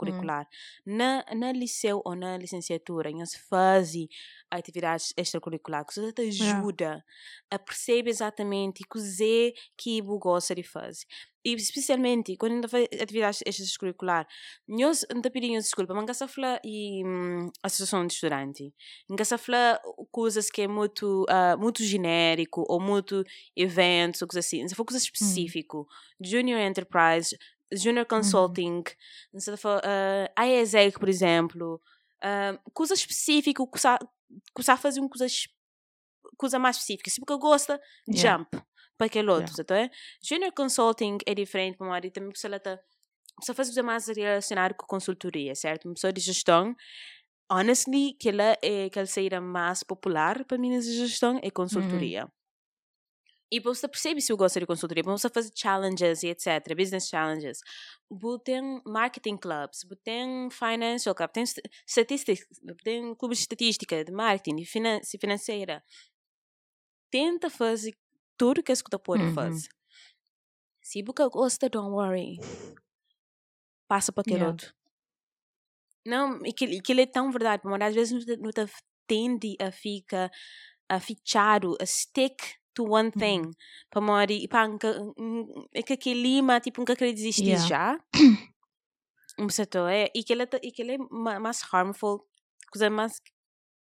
Speaker 2: Hum.
Speaker 1: Na, na liceu ou na licenciatura, nós fazem atividades extracurriculares, isso te
Speaker 2: Yeah.
Speaker 1: ajuda a perceber exatamente o que que você gosta de fazer. E especialmente quando ainda faz atividades extracurricular, nós não pedimos desculpa, mas nós fala e hum, associação de estudante, nós fala coisas que é muito ah, muito genérico ou muito eventos ou coisas assim, não for coisas
Speaker 2: Hum.
Speaker 1: específico, junior enterprise, junior
Speaker 2: Uhum.
Speaker 1: consulting, não for uh, IESEC, por exemplo, ah, coisas específicas, que sa- que sa fazer uma coisa coisa mais específica, se porque gosta,
Speaker 2: Yeah.
Speaker 1: jump para aquele outro,
Speaker 2: Yeah.
Speaker 1: tá? Junior consulting é diferente, para uma também precisa tá precisa fazer coisa mais relacionada com consultoria, certo? Uma pessoa de gestão, honestly, que ela é que ela seria mais popular para mim de gestão é consultoria. E você percebe se eu gosto de consultoria, você fazer challenges e etc, business challenges. Você tem marketing clubs, você tem financial club, tem st- statistics, tem clubes de estatística, de marketing, de finan financeira. Tenta fazer tudo que você pode fazer. Se você gosta, don't worry. Passa para aquele
Speaker 2: Yeah.
Speaker 1: outro. Não, e que, ele é tão verdade, mas às vezes não te, tende a ficar a fichado, a stick to one
Speaker 2: Uhum.
Speaker 1: thing. Para morrer, e hum, é que aquele lima, tipo, nunca queria desistir
Speaker 2: Yeah.
Speaker 1: já. Um setor, é, e que ele, é e que ele é ma- mais harmful, coisa mais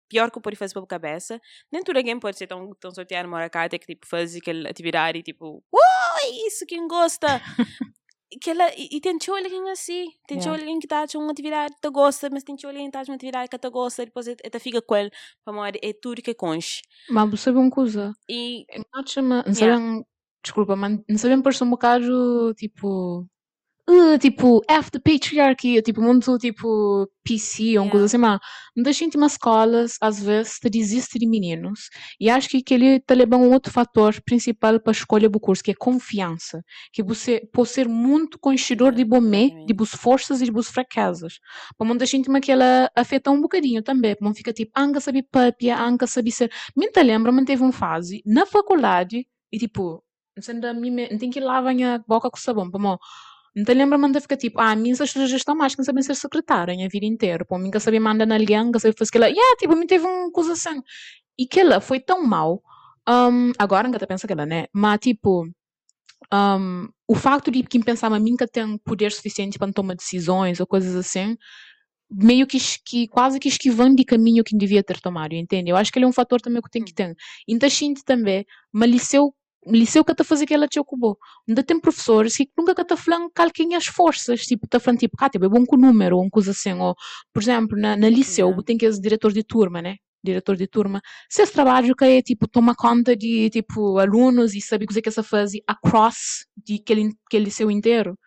Speaker 1: pior que eu pode fazer para a cabeça. Nem tudo alguém pode ser tão, tão sorteado uma carta que, tipo, faz aquela atividade, tipo, uau, é isso, quem gosta. Que ela, e, e tem de alguém assim, tem de
Speaker 2: Yeah.
Speaker 1: alguém que está uma atividade que tu gosta, mas tem de alguém que está uma atividade que tu gosta, e depois tu fica com ele, para é tudo que conche.
Speaker 2: Mas você sabe uma coisa?
Speaker 1: E,
Speaker 2: Não chama, não
Speaker 1: Yeah.
Speaker 2: sabem, desculpa, mas não sabem parecer um bocado, tipo, uh, tipo, F the patriarchy, tipo, muito, tipo, PC, coisa
Speaker 1: Yeah.
Speaker 2: assim, mas umas escolas, às vezes, te desiste de meninos, e acho que aquele leva a um outro fator principal para a escolha do curso, que é confiança, que você pode ser muito conhecedor de bomé, de boas forças e de boas fraquezas, para não deixar que ela afeta um bocadinho também, para não ficar tipo, anga sabe papia, anga sabe ser, me lembra, mas teve uma fase, na faculdade, e tipo, não tem que lavar a boca com sabão, para te lembra, manda ficar tipo, ah, minhas estudos já estão mais que não sabem ser secretária a minha vida inteira. Pô, mim que sabia mandar na alguém, que sabia fazer aquela, yeah, tipo, me teve uma coisa assim. E que ela foi tão mal, um, agora ainda pensa que ela, né? Mas tipo, um, o facto de quem pensava mim que tem poder suficiente para tomar decisões ou coisas assim, meio que, que quase que esquivando de caminho que devia ter tomado, entende? Eu acho que ele é um fator também que tem que ter. Ainda sinto também, mas liceu, que está a fazer que ela te ocupou. Ainda tem professores que nunca está falando calquem as forças, tipo, está falando tipo, cá, tipo, é bom com número, ou uma coisa assim, ou, por exemplo, na, na liceu,
Speaker 1: Yeah.
Speaker 2: tem que ser diretor de turma, né? Diretor de turma. Se esse trabalho que é, tipo, toma conta de, tipo, alunos e sabe o que é que essa faz across de aquele, aquele liceu inteiro.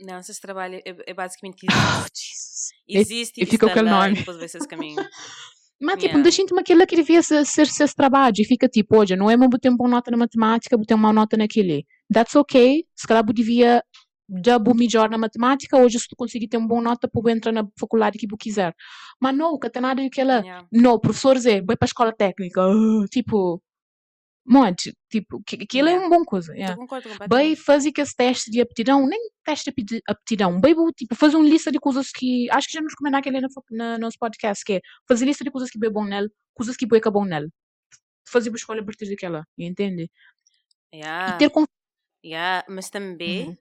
Speaker 1: não, esse trabalho é, é basicamente
Speaker 2: Oh,
Speaker 1: existe.
Speaker 2: E-
Speaker 1: Existe
Speaker 2: e fica aquele nome.
Speaker 1: Depois vai ser esse caminho.
Speaker 2: Mas, tipo,
Speaker 1: Yeah.
Speaker 2: deixa-me aquilo que devia ser, ser, trabalho. E fica tipo, olha, não é uma botar uma nota na matemática, botar uma nota naquele. That's okay. Se calhar eu devia já vou melhor na matemática, hoje se tu conseguir ter uma boa nota, para entrar na faculdade que tu quiser. Mas não, que tem nada daquela.
Speaker 1: Yeah.
Speaker 2: Não, professores é, vai para a escola técnica. ah, tipo, monte. Tipo, que, aquilo é uma boa coisa. Yeah.
Speaker 1: concordo
Speaker 2: Bem, fazer esse teste de aptidão, nem teste de apti- aptidão, bem, vou, tipo, fazer uma lista de coisas que, acho que já nos comentaram aquele na, na nosso podcast, que é fazer lista de coisas que bem bom nele, coisas que bem bom nele. Fazer uma escolha a partir daquela, entende? E
Speaker 1: Yeah.
Speaker 2: ter confiança.
Speaker 1: Yeah. Mas também,
Speaker 2: Uhum.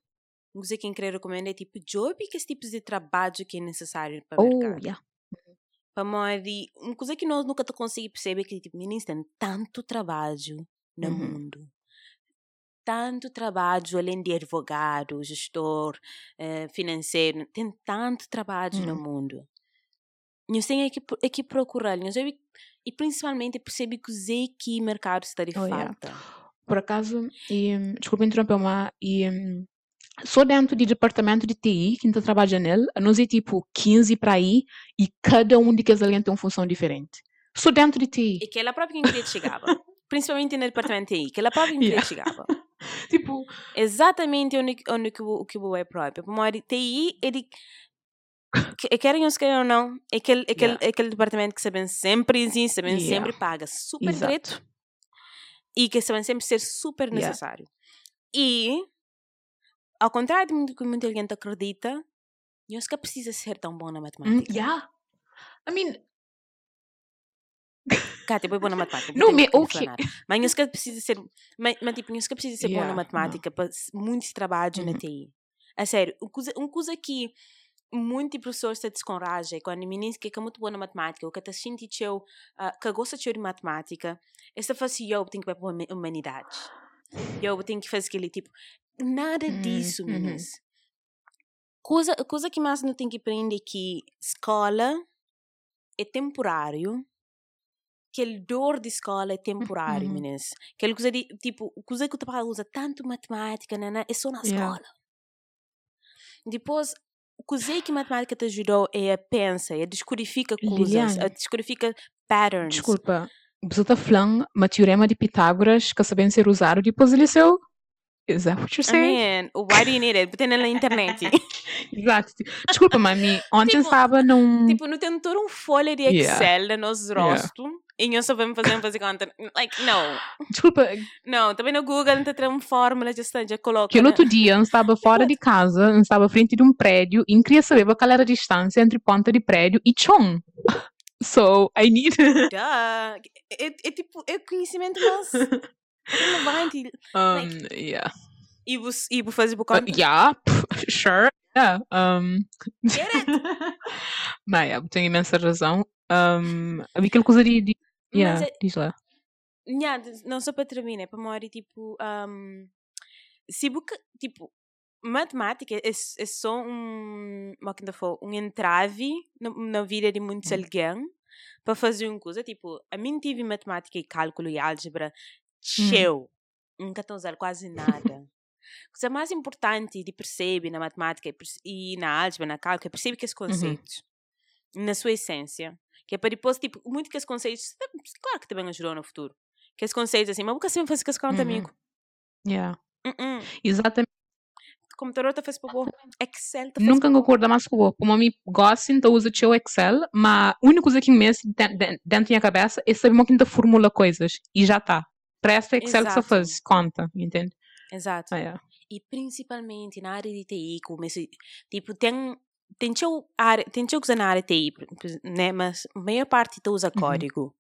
Speaker 1: uma coisa que eu quero recomendar é tipo, job que esse tipo de trabalho que é necessário para o
Speaker 2: Oh,
Speaker 1: mercado.
Speaker 2: yeah.
Speaker 1: Para morrer, uma coisa que nós nunca conseguimos perceber é que tipo, meninos têm tanto trabalho no
Speaker 2: Uhum.
Speaker 1: mundo. Tanto trabalho, além de advogado, gestor, eh, financeiro, tem tanto trabalho no
Speaker 2: Uhum.
Speaker 1: mundo. Nós temos que, é que procurar, nós temos- e principalmente perceber que o que mercado está de
Speaker 2: Oh, yeah.
Speaker 1: falta.
Speaker 2: Por acaso, e, desculpa interromper, mas só dentro do departamento de TI, quem está trabalhando nele, nós é tipo 15 para aí, e cada um de que alguém tem uma função diferente. Só dentro de TI.
Speaker 1: E que ela própria inglês chegava. principalmente no departamento TI, que ela própria
Speaker 2: Yeah.
Speaker 1: chegava.
Speaker 2: Tipo,
Speaker 1: Exatamente onde, onde que o que o é próprio. Por morrer, TI, ele que- querem os querem ou não, é aquele, aquele,
Speaker 2: Yeah.
Speaker 1: aquele departamento que sabem sempre existe, sabem
Speaker 2: Yeah.
Speaker 1: sempre paga super
Speaker 2: Exato.
Speaker 1: direito e que sabem sempre ser super
Speaker 2: Yeah.
Speaker 1: necessário. E ao contrário de que muita gente acredita, não se que precisa ser tão bom na
Speaker 2: Mm,
Speaker 1: matemática.
Speaker 2: yeah. I mean,
Speaker 1: Cá, tipo, é bom na matemática.
Speaker 2: Não, me- ok.
Speaker 1: Mas não se que precisa ser, mas, mas tipo, não se que precisa ser bom na
Speaker 2: Yeah,
Speaker 1: matemática para muitos trabalhos na
Speaker 2: Uhum.
Speaker 1: TI. A sério, uma coisa, uma coisa que muito professor se desconraja quando o menino que é muito bom na matemática, ou que está sentindo que eu, ah, que gosta de matemática, essa faz assim, eu tenho que ir para a humanidade. Eu tenho que fazer aquele tipo, nada
Speaker 2: Hum,
Speaker 1: disso,
Speaker 2: uhum.
Speaker 1: meninas. Coisa, coisa que mais não tem que aprender é que escola é temporário, que a dor de escola é temporário,
Speaker 2: Uhum.
Speaker 1: meninas. Aquela coisa de, tipo, coisa que o trabalho usa tanto matemática, né, né, é só na
Speaker 2: Yeah.
Speaker 1: escola. Depois, o coisa que matemática te ajudou é a pensa, é a descodifica coisas, a descodifica patterns.
Speaker 2: desculpa, você está falando o teorema de Pitágoras que sabem ser usado depois do liceu? Is that what you're
Speaker 1: I
Speaker 2: saying?
Speaker 1: mean, why do you need it? Botei na internet.
Speaker 2: Exato. Desculpa, mami, ontem
Speaker 1: Tipo,
Speaker 2: estava num...
Speaker 1: tipo, não tem toda uma folha de
Speaker 2: Yeah.
Speaker 1: Excel no nosso
Speaker 2: Yeah.
Speaker 1: E nós só vamos fazer fazer conta. Like, não.
Speaker 2: Desculpa,
Speaker 1: Não, também no Google não tem uma fórmula, está, já coloca.
Speaker 2: aquele
Speaker 1: né?
Speaker 2: outro dia eu estava fora de casa, eu estava à frente de um prédio e queria saber qual era a distância entre ponta de prédio e chão. So, I need...
Speaker 1: Duh. É, é tipo, é conhecimento nosso. relevante.
Speaker 2: um, yeah.
Speaker 1: E vou, e vou fazer por
Speaker 2: Uh, yeah, pff, sure. Yeah. Um,
Speaker 1: Get it?
Speaker 2: mas yeah, tenho imensa razão. Um, havia aquela coisa de... de yeah,
Speaker 1: Mas é-
Speaker 2: diz lá.
Speaker 1: De- não só para terminar, é para morrer, tipo, um, se busca, tipo, matemática é, é só um, como que ainda foi, um entrave na, na vida de muitos
Speaker 2: Uhum.
Speaker 1: alguém para fazer uma coisa, tipo, a mim tive matemática e cálculo e álgebra,
Speaker 2: Uhum.
Speaker 1: cheio, nunca estou a usar quase nada. A coisa mais importante de perceber na matemática e na álgebra, na cálculo, é perceber que
Speaker 2: Uhum.
Speaker 1: esses conceitos, na sua essência, que é para depois, tipo, muito que esses conceitos, claro que também ajudou no futuro, que esses conceitos assim, mas nunca sempre fazer com esse conta
Speaker 2: Uhum.
Speaker 1: amigo.
Speaker 2: Yeah.
Speaker 1: Uh-uh.
Speaker 2: Exatamente.
Speaker 1: O computador está feito para pôr, Excel
Speaker 2: Nunca me acordo mais com o Como a mim gosta, então usa o Excel, mas a única coisa que me dentro da minha cabeça é saber como que formula coisas. E já está. Presta Excel que só
Speaker 1: Exato.
Speaker 2: faz, conta, entende?
Speaker 1: Exato.
Speaker 2: Ah, yeah.
Speaker 1: E principalmente na área de TI, como esse, tipo, tem tem teu área, tem teu que na área TI, né, mas a maior parte tu usa
Speaker 2: Uhum.
Speaker 1: código,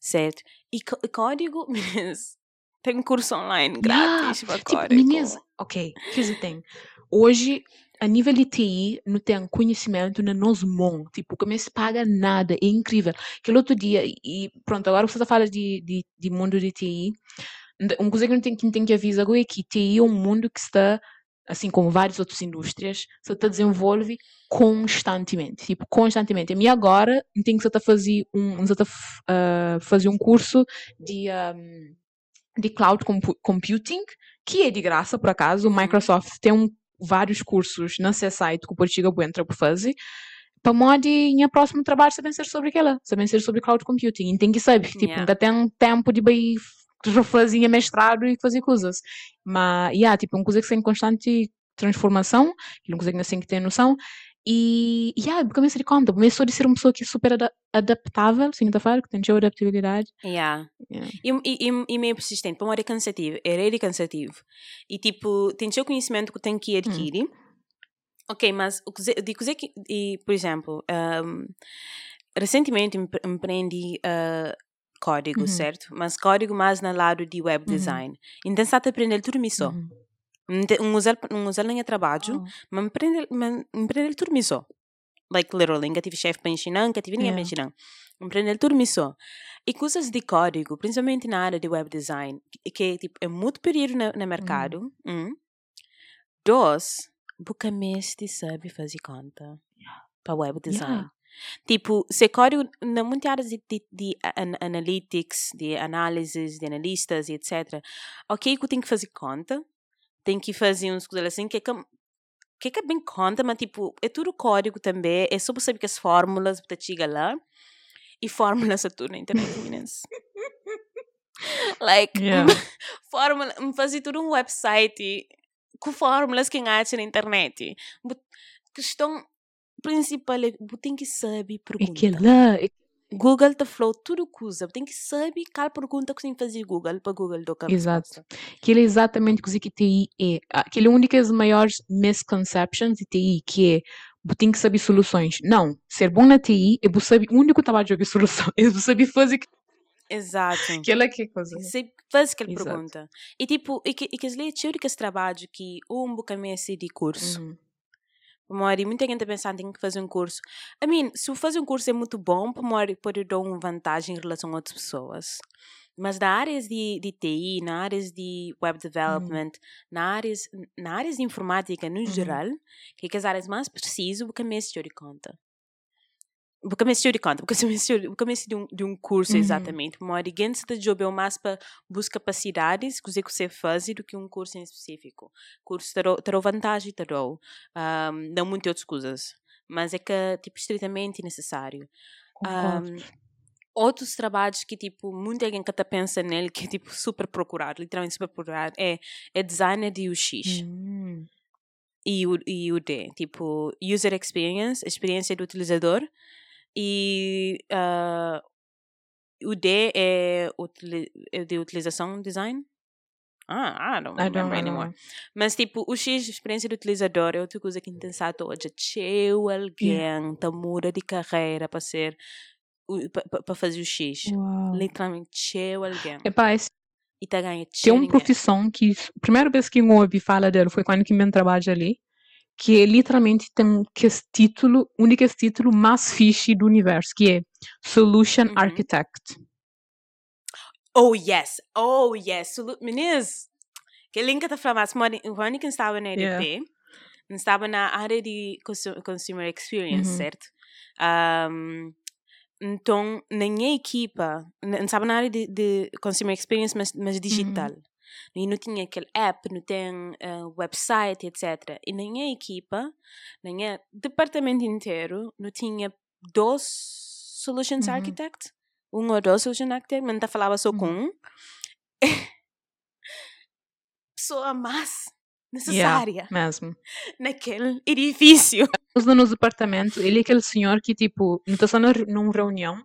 Speaker 1: certo? E có- código, meninas, tem um curso online
Speaker 2: Yeah,
Speaker 1: grátis para
Speaker 2: Tipo,
Speaker 1: código.
Speaker 2: meninas, ok, the thing. Hoje, a nível de TI, não tem conhecimento na nossa mão. Tipo, que não se paga nada, é incrível. Aquele outro dia, e- pronto, agora você fala de, de, de mundo de TI. Uma coisa que não tem, que não tem que avisar agora é que TI é um mundo que está, assim como várias outras indústrias, se está desenvolve constantemente. Tipo, constantemente. E agora, não tem que fazer um, ah, fazer um curso de, ahm, de cloud compu- computing, que é de graça, por acaso. O
Speaker 1: Uhum.
Speaker 2: Microsoft tem um, vários cursos seu site que o Portugal entra para fazer. Para modo em próximo trabalho sabem ser sobre aquela, sabem ser sobre cloud computing. E tem que saber, tipo,
Speaker 1: Yeah.
Speaker 2: nunca tem tempo de ir fazer mestrado e fazer coisas. Mas, yeah, tipo, uma coisa que está em constante transformação, é uma coisa que temos que ter noção. E, yeah, começa de conta, começou de ser uma pessoa que é super ada- adaptável, assim, da falar, que tem sua adaptabilidade.
Speaker 1: Yeah.
Speaker 2: Yeah.
Speaker 1: E, e, e- meio persistente, para uma área cansativo, é really cansativo. E tipo, tem seu conhecimento que tem que adquirir. Ok, mas o que de que, e, por exemplo, um, recentemente empre- empreendi uh, código,
Speaker 2: Uhum.
Speaker 1: certo? Mas código mais no lado de web
Speaker 2: Uhum.
Speaker 1: design. Então, está a aprender tudo isso.
Speaker 2: Uhum.
Speaker 1: Um usar um usar linha trabalho,
Speaker 2: Oh.
Speaker 1: mas aprender mas aprender tudo isso. Like literally, nunca tive chefe para ensinar, nunca tive ninguém para
Speaker 2: Yeah.
Speaker 1: ensinar. Aprender tudo isso. E coisas de código, principalmente na área de web design, que, tipo, é muito período no, no mercado. Um. Dois, boca mestre sabe fazer conta para web design.
Speaker 2: Yeah.
Speaker 1: Tipo, se código, na muitas áreas de, de, de an- analytics, de análises, de analistas e etc. Ok, que eu tenho que fazer conta, tem que fazer uns coisas assim, que é que, que é que é bem conta, mas tipo, é tudo código também, é só para saber que as fórmulas, para chegar lá, e fórmulas é tudo na internet, meninas. like,
Speaker 2: Yeah.
Speaker 1: fórmula, fazer tudo um website com fórmulas que acha na internet. But- Questão principal é, você tem que saber
Speaker 2: É
Speaker 1: perguntar.
Speaker 2: que lá, é,
Speaker 1: Google te falou tudo coisa. Tem que saber qual pergunta que você fazer Google para Google do
Speaker 2: Exato. Que é exatamente o que TI é. Aquele é uma das maiores misconceptions de TI, que é tem que saber soluções. Não, ser bom na TI é você saber o único trabalho de solução, é você saber fazer
Speaker 1: Exato.
Speaker 2: Aquela que coisa.
Speaker 1: Você faz aquela
Speaker 2: Exato.
Speaker 1: pergunta. E tipo, e que, e que as leis teóricas trabalho que um bocamesse de curso.
Speaker 2: Uhum.
Speaker 1: Mori, muita gente pensa tem que fazer um curso. I mean, se fazer um curso é muito bom, para Mori pode dar uma vantagem em relação a outras pessoas. Mas na áreas de, de TI, na áreas de web development, na áreas, na áreas de informática no
Speaker 2: Uhum.
Speaker 1: geral, que é as áreas mais precisas, o que me de conta. O que me de conta, porque o que me de um, de um curso
Speaker 2: Uhum.
Speaker 1: exatamente. Mori, gente de job é mais para buscar capacidades que você faz do que um curso em específico. Curso terá vantagem, terá um, não muitas outras coisas, mas é que tipo estritamente necessário. Um, outros trabalhos que tipo muita gente que até pensa nele que é tipo super procurado, literalmente super procurado, é é designer de UX
Speaker 2: Hum.
Speaker 1: e o e o D, tipo user experience, experiência do utilizador e ah, o D é, é de utilização design. Ah, I don't
Speaker 2: I
Speaker 1: remember
Speaker 2: don't, I don't
Speaker 1: anymore.
Speaker 2: know.
Speaker 1: Mas, tipo, o X, experiência do utilizador, é outra coisa que interessante hoje. Cheu alguém tá muda de carreira para ser, para fazer o X.
Speaker 2: Uau.
Speaker 1: Literalmente, cheu alguém.
Speaker 2: Epá, esse
Speaker 1: E tá ganhando
Speaker 2: tem uma
Speaker 1: ninguém.
Speaker 2: profissão que a primeira vez que eu ouvi falar dele foi quando que eu trabalho ali, que é literalmente tem que esse título, único esse título mais fixe do universo, que é Solution
Speaker 1: Uhum.
Speaker 2: Architect.
Speaker 1: Oh, yes. Oh, yes. Meninas, que link tá falando, mas mori- o Rony que estava na
Speaker 2: Yeah.
Speaker 1: EDP, estava na área de consu- consumer experience,
Speaker 2: Uhum.
Speaker 1: certo? Um, então, na minha equipa, não estava na área de, de consumer experience, mas, mas digital. E não tinha aquele app, não tem eh, website, etc. E na minha equipa, na minha departamento inteiro, não tinha dois solutions
Speaker 2: Uhum.
Speaker 1: architect, um ou dois solution architect, mas não falava só com um. Pessoa mais necessária
Speaker 2: Mesmo.
Speaker 1: naquele edifício.
Speaker 2: Nos apartamentos, ele é aquele senhor que, tipo, não está só numa reunião,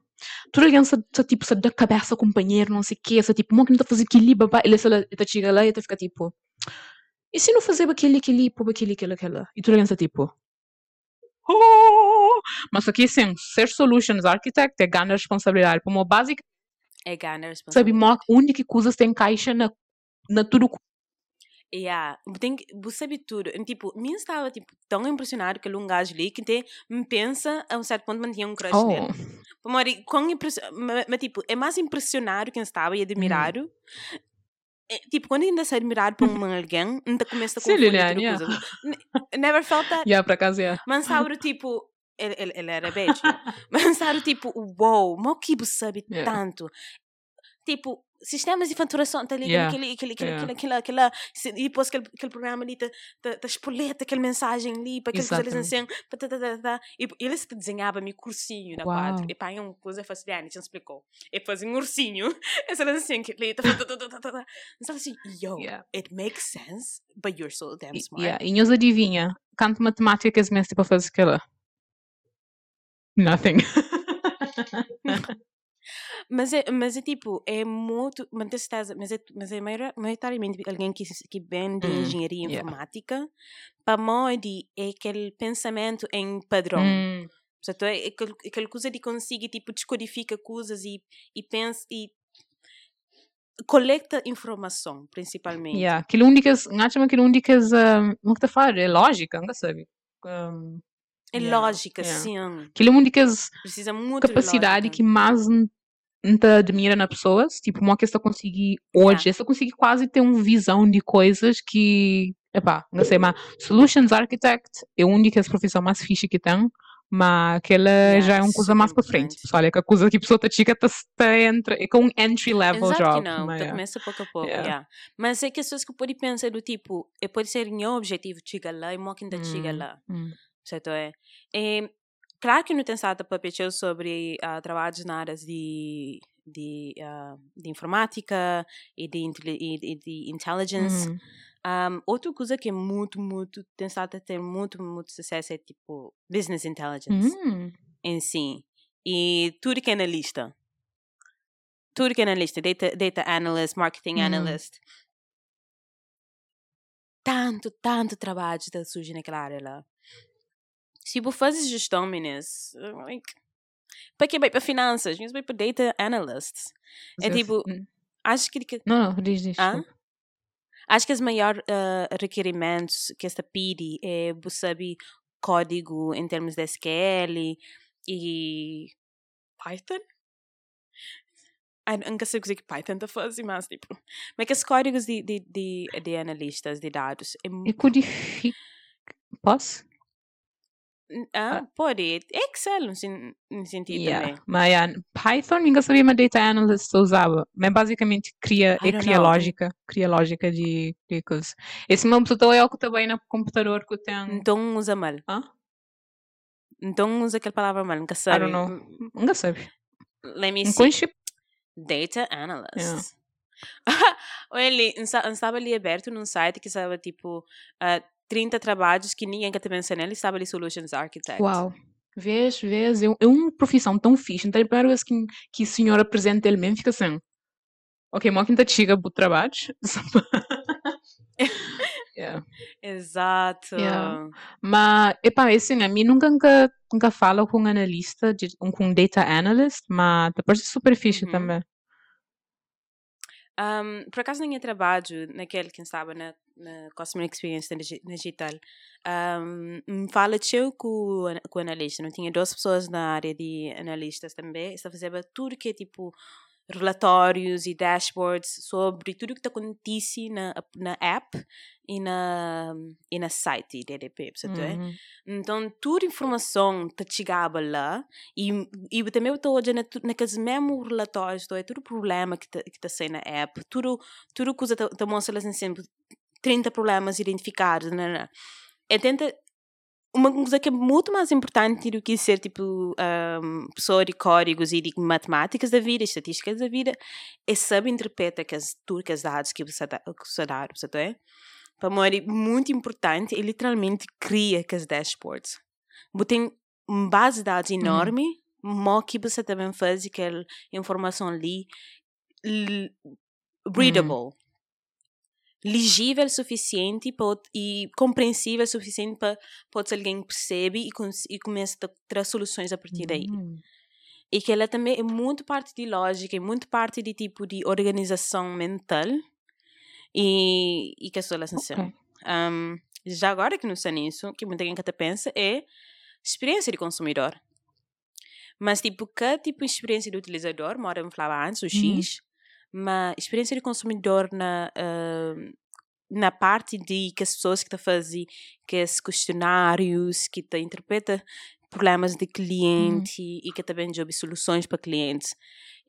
Speaker 2: toda alguém está, tipo, se da cabeça com companheiro, não sei o quê, está tipo, mo que não está fazendo aquilo, babá, ele só está chega lá e está fica tipo, e se não fazer aquele, aquele, pô, aquele, aquele, aquele? E toda alguém está tipo, oh! Mas aqui, sim, ser solutions architect é ganhar responsabilidade, como básica,
Speaker 1: É ganhar
Speaker 2: sabe,
Speaker 1: responsabilidade.
Speaker 2: mo- a única coisa que tem caixa na, na tudo.
Speaker 1: Yeah, tem que, sabe tudo. Tipo, mim estava tipo, tão impressionado que um gajo ali que me pensa a um certo ponto mantinha um crush
Speaker 2: Oh,
Speaker 1: nele. Mori, quão mas, mas, tipo, é mais impressionado quem estava e admirado. É, tipo, quando ainda se admirado por um alguém, ainda começa a
Speaker 2: Sim,
Speaker 1: confundir tudo
Speaker 2: yeah.
Speaker 1: coisa. Never felt that.
Speaker 2: yeah, por acaso, yeah.
Speaker 1: Mas sabe, tipo, ele, ele, ele era beijo. Mas sabe, tipo, uou, mal que sabe
Speaker 2: Yeah.
Speaker 1: tanto. Tipo, sistemas de faturação, tá ligado?
Speaker 2: Yeah.
Speaker 1: Aquele, aquele, aquele,
Speaker 2: Yeah.
Speaker 1: aquele, se- e depois aquele, aquele programa ali, tá, tá, tá espoleta aquela mensagem ali, para ali, assim, tá, tá, tá, tá, tá. E ele se desenhava-me cursinho na
Speaker 2: Uau.
Speaker 1: quadra. E pá, é uma coisa fascinante, já explicou. E fazia um ursinho, essa era assim, que ali, tá, tá, tá, tá, tá, tá, tá. Ela assim, yo,
Speaker 2: Yeah.
Speaker 1: it makes sense, but you're so damn
Speaker 2: E-
Speaker 1: smart.
Speaker 2: Yeah. E nós adivinha, canto matemática que é mesmo para fazer aquela? Nothing.
Speaker 1: Mas é, mas é tipo, é muito. Mas, é, mas é maior- maioritariamente alguém que, que vem de
Speaker 2: Hum,
Speaker 1: engenharia
Speaker 2: yeah.
Speaker 1: informática, para Modi é aquele pensamento em padrão.
Speaker 2: Hum,
Speaker 1: Portanto, é aquele, aquele coisa de conseguir, tipo, descodifica coisas e, e pensa e coleta informação, principalmente.
Speaker 2: yeah. Aquilo únicas, acho que únicas, um, que te fala? É lógica, não sabe? Um,
Speaker 1: É
Speaker 2: Yeah,
Speaker 1: lógica,
Speaker 2: yeah.
Speaker 1: sim.
Speaker 2: aquilo únicas
Speaker 1: Precisa muito de
Speaker 2: capacidade
Speaker 1: lógica.
Speaker 2: que mais não te admira nas pessoas, tipo, uma que está conseguir hoje, está conseguir quase ter uma visão de coisas que, epá, não sei, mas Solutions Architect é a única profissão mais fixe que tem, mas aquela
Speaker 1: Yeah,
Speaker 2: já é uma coisa mais para frente, pessoal, é que a coisa que a pessoa está chica está tá entra, é com um entry level
Speaker 1: Exato
Speaker 2: job.
Speaker 1: não,
Speaker 2: mas
Speaker 1: tá,
Speaker 2: é.
Speaker 1: começa pouco a pouco,
Speaker 2: Yeah.
Speaker 1: yeah. Mas é que as pessoas que podem pensar do tipo, é pode ser meu objetivo chegar lá e moquem da chegar
Speaker 2: Hum,
Speaker 1: lá,
Speaker 2: hum.
Speaker 1: certo é? E, claro que não tem estado para papel sobre ah, trabalhos na área de, de, ah, de informática e de, e de, intelligence.
Speaker 2: Uhum.
Speaker 1: Um, outra coisa que é muito, muito, tem estado a ter muito, muito sucesso é tipo business intelligence
Speaker 2: Hum.
Speaker 1: em si. e tudo que é analista. Tudo que é analista, data, data analyst, marketing
Speaker 2: Uhum.
Speaker 1: analyst. Tanto, tanto trabalho está surge naquela área lá. Se você faz gestão, meninas, like, para que vai para finanças? Mas vai para data analysts. É tipo,
Speaker 2: Hum.
Speaker 1: acho que
Speaker 2: Não, não, diz, diz. Desculpa.
Speaker 1: Acho que os maiores ah, requerimentos que esta pede é você saber código em termos de SQL e Python. Eu nunca sei o que Python está fazendo, mas tipo, mas que os códigos de, de, de, de analistas de dados é, mu-
Speaker 2: E codifica. Posso?
Speaker 1: Ah, pode, é Excel sen- no sentido
Speaker 2: Yeah.
Speaker 1: também.
Speaker 2: Mas yeah, Python, ninguém sabia, mas data analyst usava. Mas basicamente cria,
Speaker 1: I
Speaker 2: é
Speaker 1: don't
Speaker 2: cria
Speaker 1: know.
Speaker 2: lógica, cria lógica de, de coisas. Esse meu pessoa é o que também no computador que tenho.
Speaker 1: Então usa mal.
Speaker 2: Hã?
Speaker 1: Então usa aquela palavra mal, nunca
Speaker 2: I
Speaker 1: sabe.
Speaker 2: don't know. Nunca sabe.
Speaker 1: Let me see.
Speaker 2: conchip.
Speaker 1: Data analyst. Ele estava ali aberto num site que estava tipo ah, 30 trabalhos que ninguém quer pensar nele, estava ali Solutions Architect.
Speaker 2: Uau. Vês, vês, é, um- é uma profissão tão fixe. Então, a primeira vez que, que o senhor apresenta ele mesmo, fica assim. Ok, uma quinta chega para o trabalho. yeah.
Speaker 1: Exato.
Speaker 2: Yeah. Mas, epá, é assim, a mim nunca, nunca, nunca falo com um analista, de, um, com um data analyst, mas tá parece super fixe
Speaker 1: Uhum.
Speaker 2: também.
Speaker 1: Um, por acaso ninguém trabalho naquele que estava na, na Customer Experience digi- Digital. Um, me fala eu com, o com o analista. Não tinha duas pessoas na área de analistas também. Está fazendo tudo que é tipo relatórios e dashboards sobre tudo que acontece na, na app e na, e na site DDP, você tá?
Speaker 2: Uhum.
Speaker 1: Então, toda informação que chegava lá, e, e também estou olhando tu- naqueles mesmos relatórios, é todo problema que está que tá saindo na app, tudo, tudo coisa está mostrando assim, sempre 30 problemas identificados, né, né. É tenta uma coisa que é muito mais importante do que ser tipo um, pessoa de códigos e de matemáticas da vida, estatísticas da vida, é saber interpretar que as, tudo que as dados que você dá, que você dá, você? Para mim é muito importante, é literalmente cria que as dashboards. Você tem uma base de dados enorme, mas que você também faz aquela informação ali l- readable. Legível o suficiente out- e compreensível o suficiente para pode alguém percebe e, e começa a ter soluções a partir daí.
Speaker 2: Hum.
Speaker 1: E que ela também é muito parte de lógica, é muito parte de tipo de organização mental e, e que é a sensação.
Speaker 2: Ok.
Speaker 1: Um, já agora que não sei nisso, que muita gente até pensa, é experiência de consumidor. Mas, tipo, que tipo de experiência de utilizador, mora me falava antes, o X, mas experiência de consumidor na, ah, na parte de que as pessoas que estão fazem que os questionários, que te interpreta problemas de cliente e que também joga soluções para clientes.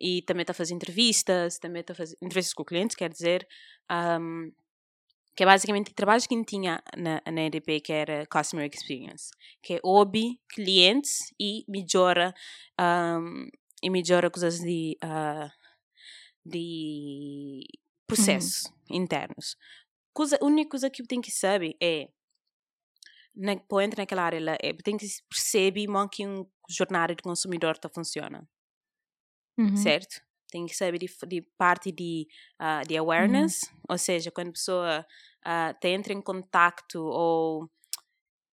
Speaker 1: E também está fazendo entrevistas, também está fazendo entrevistas com clientes, quer dizer, um, que é basicamente trabalhos que tinha na, na EDP, que era Customer Experience, que é ouve clientes e melhora, um, e melhora coisas de, ah, de processos internos. Coisa, a única coisa que tenho que saber é, na, para entrar naquela área lá, é, tem que perceber como que um jornada de consumidor está funciona
Speaker 2: Uhum.
Speaker 1: certo? Tem que saber de, de parte de, ah, de awareness, ou seja, quando a pessoa te entra em contato ou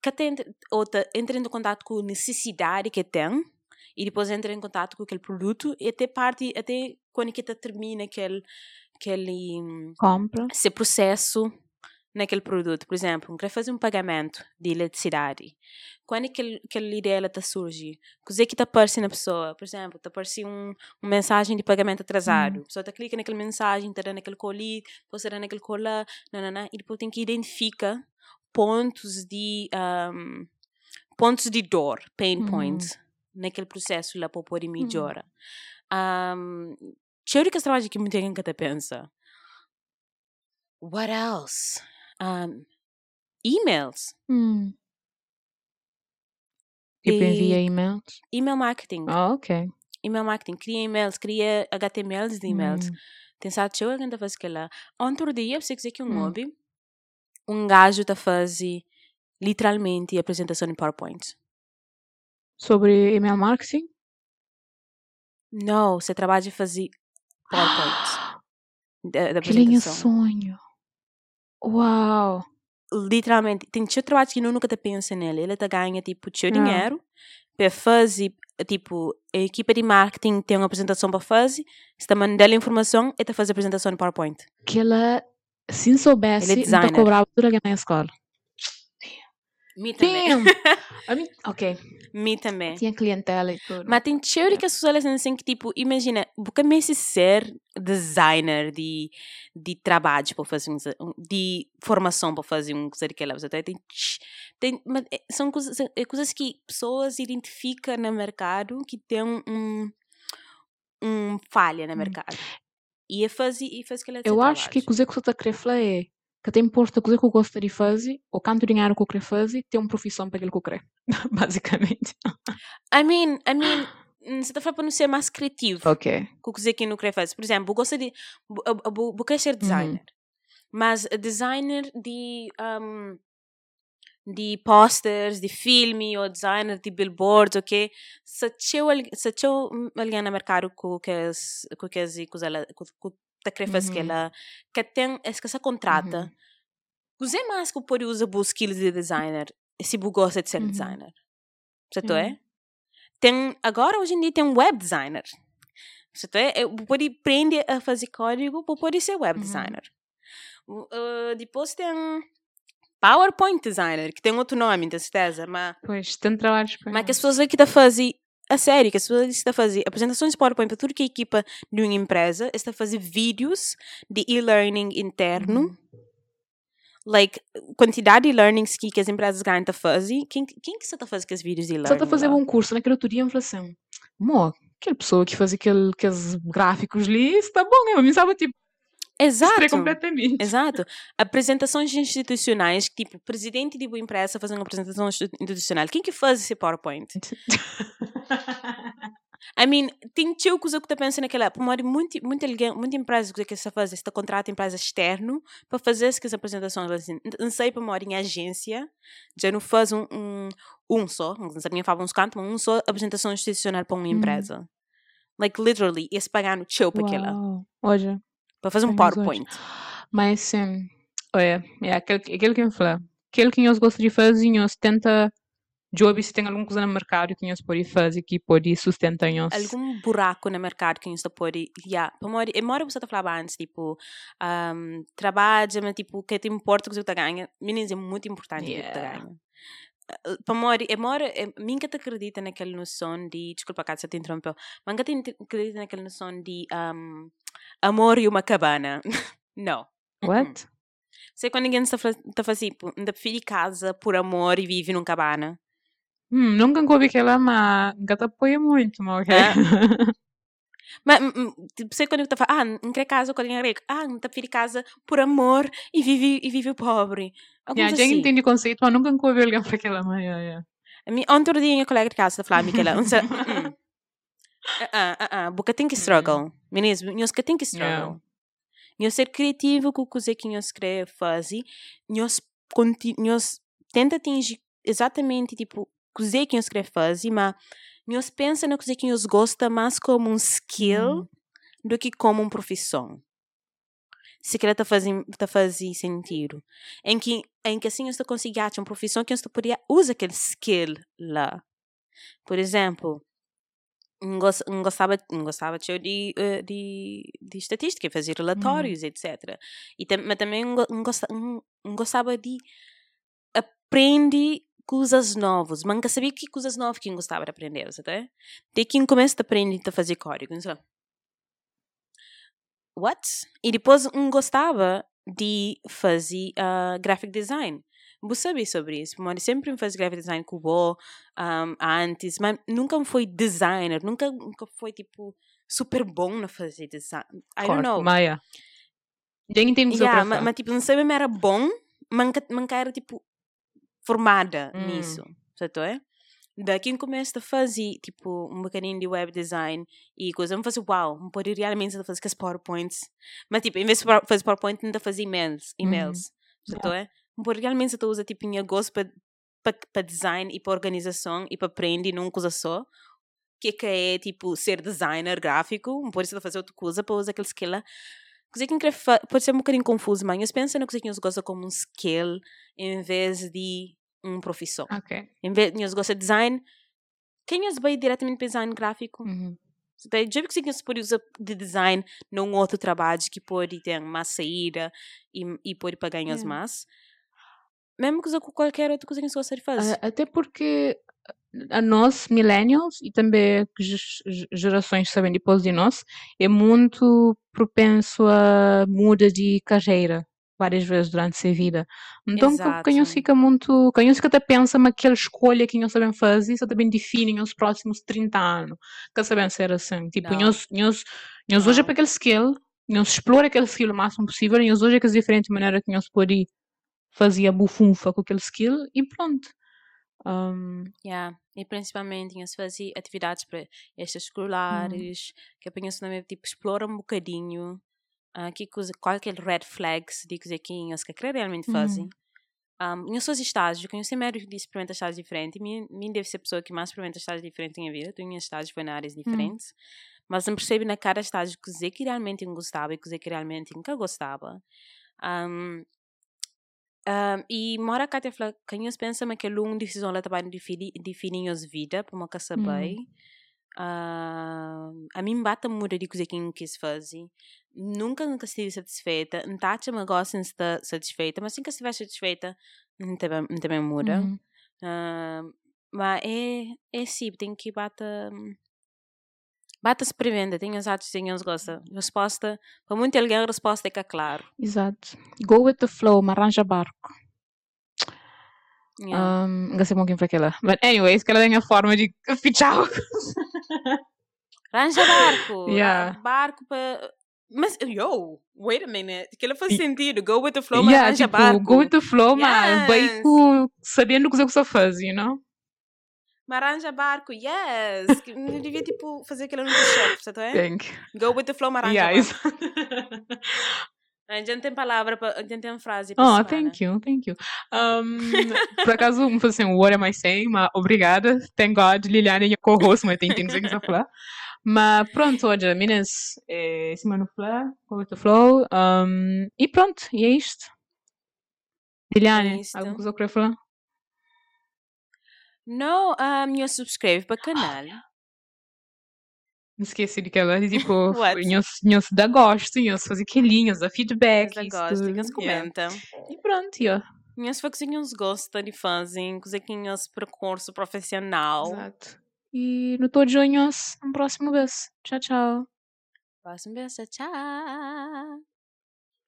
Speaker 1: que te entra, ou te entra em contato com a necessidade que tem e depois entra em contato com aquele produto e até parte até quando que te termina aquele aquele hum,
Speaker 2: Compra.
Speaker 1: esse processo naquele produto. Por exemplo, quer fazer um pagamento de eletricidade. Quando aquele, aquela ideia está surge? Coisa que está aparecendo na pessoa? Por exemplo, está aparecendo um, uma mensagem de pagamento atrasado. A pessoa está clica naquela mensagem, está dando aquele colir, depois está dando aquele colar, nanana, e depois tem que identificar pontos de um, pontos de dor, pain
Speaker 2: Uhum.
Speaker 1: points, naquele processo lá para poder melhorar. Um, Cheio que trabalho que muita gente até pensa. What else? Um, emails.
Speaker 2: Hum. Tipo, envia e-mails.
Speaker 1: Email marketing.
Speaker 2: Ah, ok.
Speaker 1: Email marketing. Cria e-mails, cria HTMLs de e-mails.
Speaker 2: Hum.
Speaker 1: Tem sabe, cheio que faz aquilo lá. Outro dia, você dizer que um
Speaker 2: Hum.
Speaker 1: hobby, um gajo está fazendo literalmente a apresentação em PowerPoint.
Speaker 2: Sobre email marketing?
Speaker 1: Não, você trabalha a fazer PowerPoint. da, da
Speaker 2: Que linha
Speaker 1: apresentação.
Speaker 2: sonho. Uau.
Speaker 1: Literalmente, tem tio trabalho que eu nunca te pensa nele. Ele te ganha, tipo, tio
Speaker 2: Ah.
Speaker 1: dinheiro para fazer, tipo, a equipa de marketing tem uma apresentação para fazer, está mandando a informação e te faz a apresentação no PowerPoint.
Speaker 2: Que ela, se soubesse,
Speaker 1: Ele é
Speaker 2: não cobrava tudo aqui na escola.
Speaker 1: Me também.
Speaker 2: Mean, ok.
Speaker 1: Me também.
Speaker 2: Tinha clientela e tudo.
Speaker 1: Mas tem teoria que as pessoas dizem assim que, tipo, imagina, porque mesmo ser designer de, de trabalho para fazer um, de formação para fazer um coisa daquela, você tem, tem, mas é- são coisas, é coisas que pessoas identificam no mercado que tem um, um falha no
Speaker 2: Hum.
Speaker 1: mercado. E é fazer, e faz que ela
Speaker 2: Eu acho que coisa que você está a querer falar é que tem posto a coisa que eu gosto de fazer, ou quanto dinheiro que eu quero fazer, tem uma profissão para aquilo que eu quero. Basicamente.
Speaker 1: I mean, I mean, hum, você está falando para não ser mais criativo.
Speaker 2: Ok.
Speaker 1: com coisa que não quer fazer. Por exemplo, eu gosto de. Eu, eu, eu, eu quero ser designer. Mas a designer de. Um, de posters, de filme, ou designer de billboards, ok? Se tinha alguém no mercado com que com que com tá querer fazer
Speaker 2: Uhum.
Speaker 1: ela que tem essa contrata.
Speaker 2: Uhum.
Speaker 1: Você mais que pode usar os skills de designer se você gosta de ser
Speaker 2: Uhum.
Speaker 1: designer. Certo
Speaker 2: Uhum.
Speaker 1: é? Tem, agora, hoje em dia, tem um web designer. Certo é? Eu pode aprender a fazer código poder ser web
Speaker 2: Uhum.
Speaker 1: designer. Uh, depois tem PowerPoint designer, que tem outro nome, tenho certeza, mas,
Speaker 2: Pois, tanto trabalho para
Speaker 1: mas que as pessoas aqui estão a fazer, a sério, que as pessoas estão a fazer apresentações de PowerPoint para que é equipa de uma empresa, está a fazer vídeos de e-learning interno,
Speaker 2: Uhum.
Speaker 1: like, quantidade de learnings que, que as empresas ganham a fazer, quem, quem que está a fazer com os vídeos de e-learning?
Speaker 2: Só está a fazer
Speaker 1: lá?
Speaker 2: um curso naquele outro dia e falou assim: Mó, aquela pessoa que faz aquele, aqueles gráficos ali, está bom, eu me estava tipo,
Speaker 1: Exato.
Speaker 2: completamente.
Speaker 1: Exato. Apresentações institucionais, tipo, presidente de uma empresa fazendo uma apresentação institu- institucional. Quem que faz esse PowerPoint? I mean, tem tio coisa que está pensando naquela. Por muito, muito, alguém, muita empresa que está fazendo, está contrata empresa externo para fazer essas apresentações. Assim. Não sei para morar em agência, já não faz um, um, um só, não sabia falar uns cantos, mas um só apresentação institucional para uma
Speaker 2: Hum.
Speaker 1: empresa. Like, literally, eles pagando tio para aquela.
Speaker 2: Olha,
Speaker 1: Para fazer um PowerPoint.
Speaker 2: mas sim, olha, é aquele, aquele que eu falei. Aquele que nós gostamos de fazer, nós tenta job se tem alguma coisa no mercado que nós pode fazer que pode sustentar nós.
Speaker 1: algum buraco no mercado que você pode yeah, para é mora você tá falando antes tipo um, trabalha mas tipo que te importa que você tá ganha meninas é muito importante o que você tá
Speaker 2: Yeah.
Speaker 1: ganha para mora é mora é, mim que te acredita naquela noção de desculpa cá se te interrompeu mas que te acredita naquela noção de um, amor e uma cabana não
Speaker 2: What?
Speaker 1: sei quando ninguém está tá fazendo tipo ainda prefere casa por amor e vive numa cabana
Speaker 2: Hum, nunca ouvi aquela, mas nunca te apoia muito, mas ok.
Speaker 1: É. Mas, tipo, sei quando eu estava, ah, não quer casa com alguém rico. Ah, não está filho casa por amor e vive, e vive pobre. Alguns
Speaker 2: yeah, já
Speaker 1: assim.
Speaker 2: entendi o conceito, mas nunca ouvi alguém para aquela, mas yeah, yeah.
Speaker 1: A ontem dia, minha colega de casa falou, Miquela, um, hum, hum. ah, ah, ah, porque tem que struggle. Meninas, nós que tem que struggle. Nós ser criativo com o que nós queremos fazer, nós tenta atingir exatamente, tipo, o que nós queremos fazer, mas nós pensa na coisa que nós gosta mais como um skill
Speaker 2: Hum.
Speaker 1: do que como uma profissão. Se que ela está fazendo, tá fazendo sentido. Em que, em que assim você consegue achar uma profissão que você poderia usar aquele skill lá. Por exemplo, gostava, gostava de, de, de, estatística, fazer relatórios, etc. E mas também gostava de aprender coisas novas. Mas nunca sabia que coisas novas que eu gostava de aprender, sabe? Desde que eu começo a aprender a fazer código. lá. What? E depois não gostava de fazer uh, graphic design. Você sabe sobre isso? Mas sempre me faz graphic design com o um, antes, mas nunca foi designer, nunca, nunca foi tipo super bom na fazer design. I don't know.
Speaker 2: Entendi o que
Speaker 1: Yeah, mas, mas, tipo, não sei se era bom, mas era tipo formada
Speaker 2: Hum.
Speaker 1: nisso, certo é? Daqui eu começo a fazer tipo um bocadinho de web design e coisa, eu fazer uau, não pode realmente fazer com as PowerPoints, mas tipo, em vez de fazer PowerPoint, ainda fazer emails,
Speaker 2: Uhum.
Speaker 1: emails, certo é? Não pode realmente tu usa tipo em gosto para para design e para organização e para aprender numa coisa só, que que é tipo ser designer gráfico, por isso fazer outra coisa para usar aquele skill. Coisa que pode ser um bocadinho confuso, mas eu penso na coisa que nós gosta como um skill em vez de uma profissão.
Speaker 2: Ok.
Speaker 1: Em vez de gosta de design, quem nós vai diretamente para design gráfico?
Speaker 2: Uhum.
Speaker 1: Já que você pode usar de design num outro trabalho que pode ter mais saída e, e pode pagar
Speaker 2: É.
Speaker 1: mais. Mesmo que com qualquer outra coisa que você gosta de fazer.
Speaker 2: Ah, Até porque a nós, millennials, e também gerações que sabem depois de nós, é muito propenso a muda de carreira várias vezes durante a sua vida. Então, quem fica muito. Quem não até pensa naquela escolha que não sabem fazer, isso também definem os próximos 30 anos. Que sabem ser assim. Tipo, nós, hoje é para aquele skill, nós explora aquele skill o máximo possível, e hoje é que as diferentes maneiras que nós podemos fazer a bufunfa com aquele skill, e pronto. Um,
Speaker 1: Yeah. E principalmente tinha-se fazer atividades para
Speaker 2: Hum.
Speaker 1: extraescolares, que apanha-se também, tipo, explora um bocadinho ah, que coisa, qual que é o red flags de coisa que eles que realmente fazem.
Speaker 2: Uhum.
Speaker 1: Um, eu sou estágios, eu conheci médicos de experimentar estágios diferentes. Mim, mim deve ser a pessoa que mais experimenta estágios diferentes na minha vida. Tenho estágios foi na áreas diferentes. Mas não percebo na cada estágio que que realmente eu gostava e que que realmente eu nunca gostava. Um, um, e mora cá te fala, quem eu pensa que é uma decisão lá também define define as vida para uma casa
Speaker 2: Uhum.
Speaker 1: bem. Um, a mim bate muda de coisa que eu quis fazer. Nunca nunca estive satisfeita. Não tá me gosto de estar satisfeita, mas que estiver satisfeita, não também não também muda.
Speaker 2: uhum.
Speaker 1: Mas é, é sim, tem que bater. Bata se prevenda, tem as atos, tem as gosta. Resposta, para muito alguém a resposta é que é claro.
Speaker 2: Exato. Go with the flow, mas arranja barco.
Speaker 1: Yeah.
Speaker 2: Um, não sei muito para aquela. But anyways, que ela tem a forma de fichar.
Speaker 1: Arranja barco.
Speaker 2: Yeah.
Speaker 1: ah, Barco para. Mas, yo, wait a minute. Que ele faz sentido. Go with the flow, mas
Speaker 2: yeah,
Speaker 1: arranja
Speaker 2: tipo,
Speaker 1: barco.
Speaker 2: go with the flow, mas
Speaker 1: Yes.
Speaker 2: com sabendo o que você faz, you know?
Speaker 1: Mas arranja barco, yes. Não devia, tipo, fazer aquilo no você tá
Speaker 2: Thank.
Speaker 1: Go with the flow, mas arranja
Speaker 2: Yeah,
Speaker 1: barco. A gente tem palavra, pra, a gente tem frase.
Speaker 2: Oh, thank you, thank you. Um, por acaso, fazer assim, what am I saying? Mas obrigada. Thank God, Liliane é co-host, mas tem que dizer que você falar. Mas pronto, olha, meninas, é, semana falar, go with the flow. Um, e pronto, e é isto. Liliane,
Speaker 1: É isto.
Speaker 2: alguma coisa que eu falar?
Speaker 1: Não, um, eu subscreve para o canal.
Speaker 2: Esqueci de que ela, tipo,
Speaker 1: What?
Speaker 2: nós dá gosto, nós fazer quilinhos, dá feedback.
Speaker 1: Gostam,
Speaker 2: tudo,
Speaker 1: eles
Speaker 2: yeah.
Speaker 1: comentam.
Speaker 2: E pronto, ó.
Speaker 1: Minhas coisinhas gostam de fazem, coisinhas percurso profissional.
Speaker 2: Exato. E no todo junho, um próximo vez. Tchau, tchau.
Speaker 1: Próximo beijo, tchau.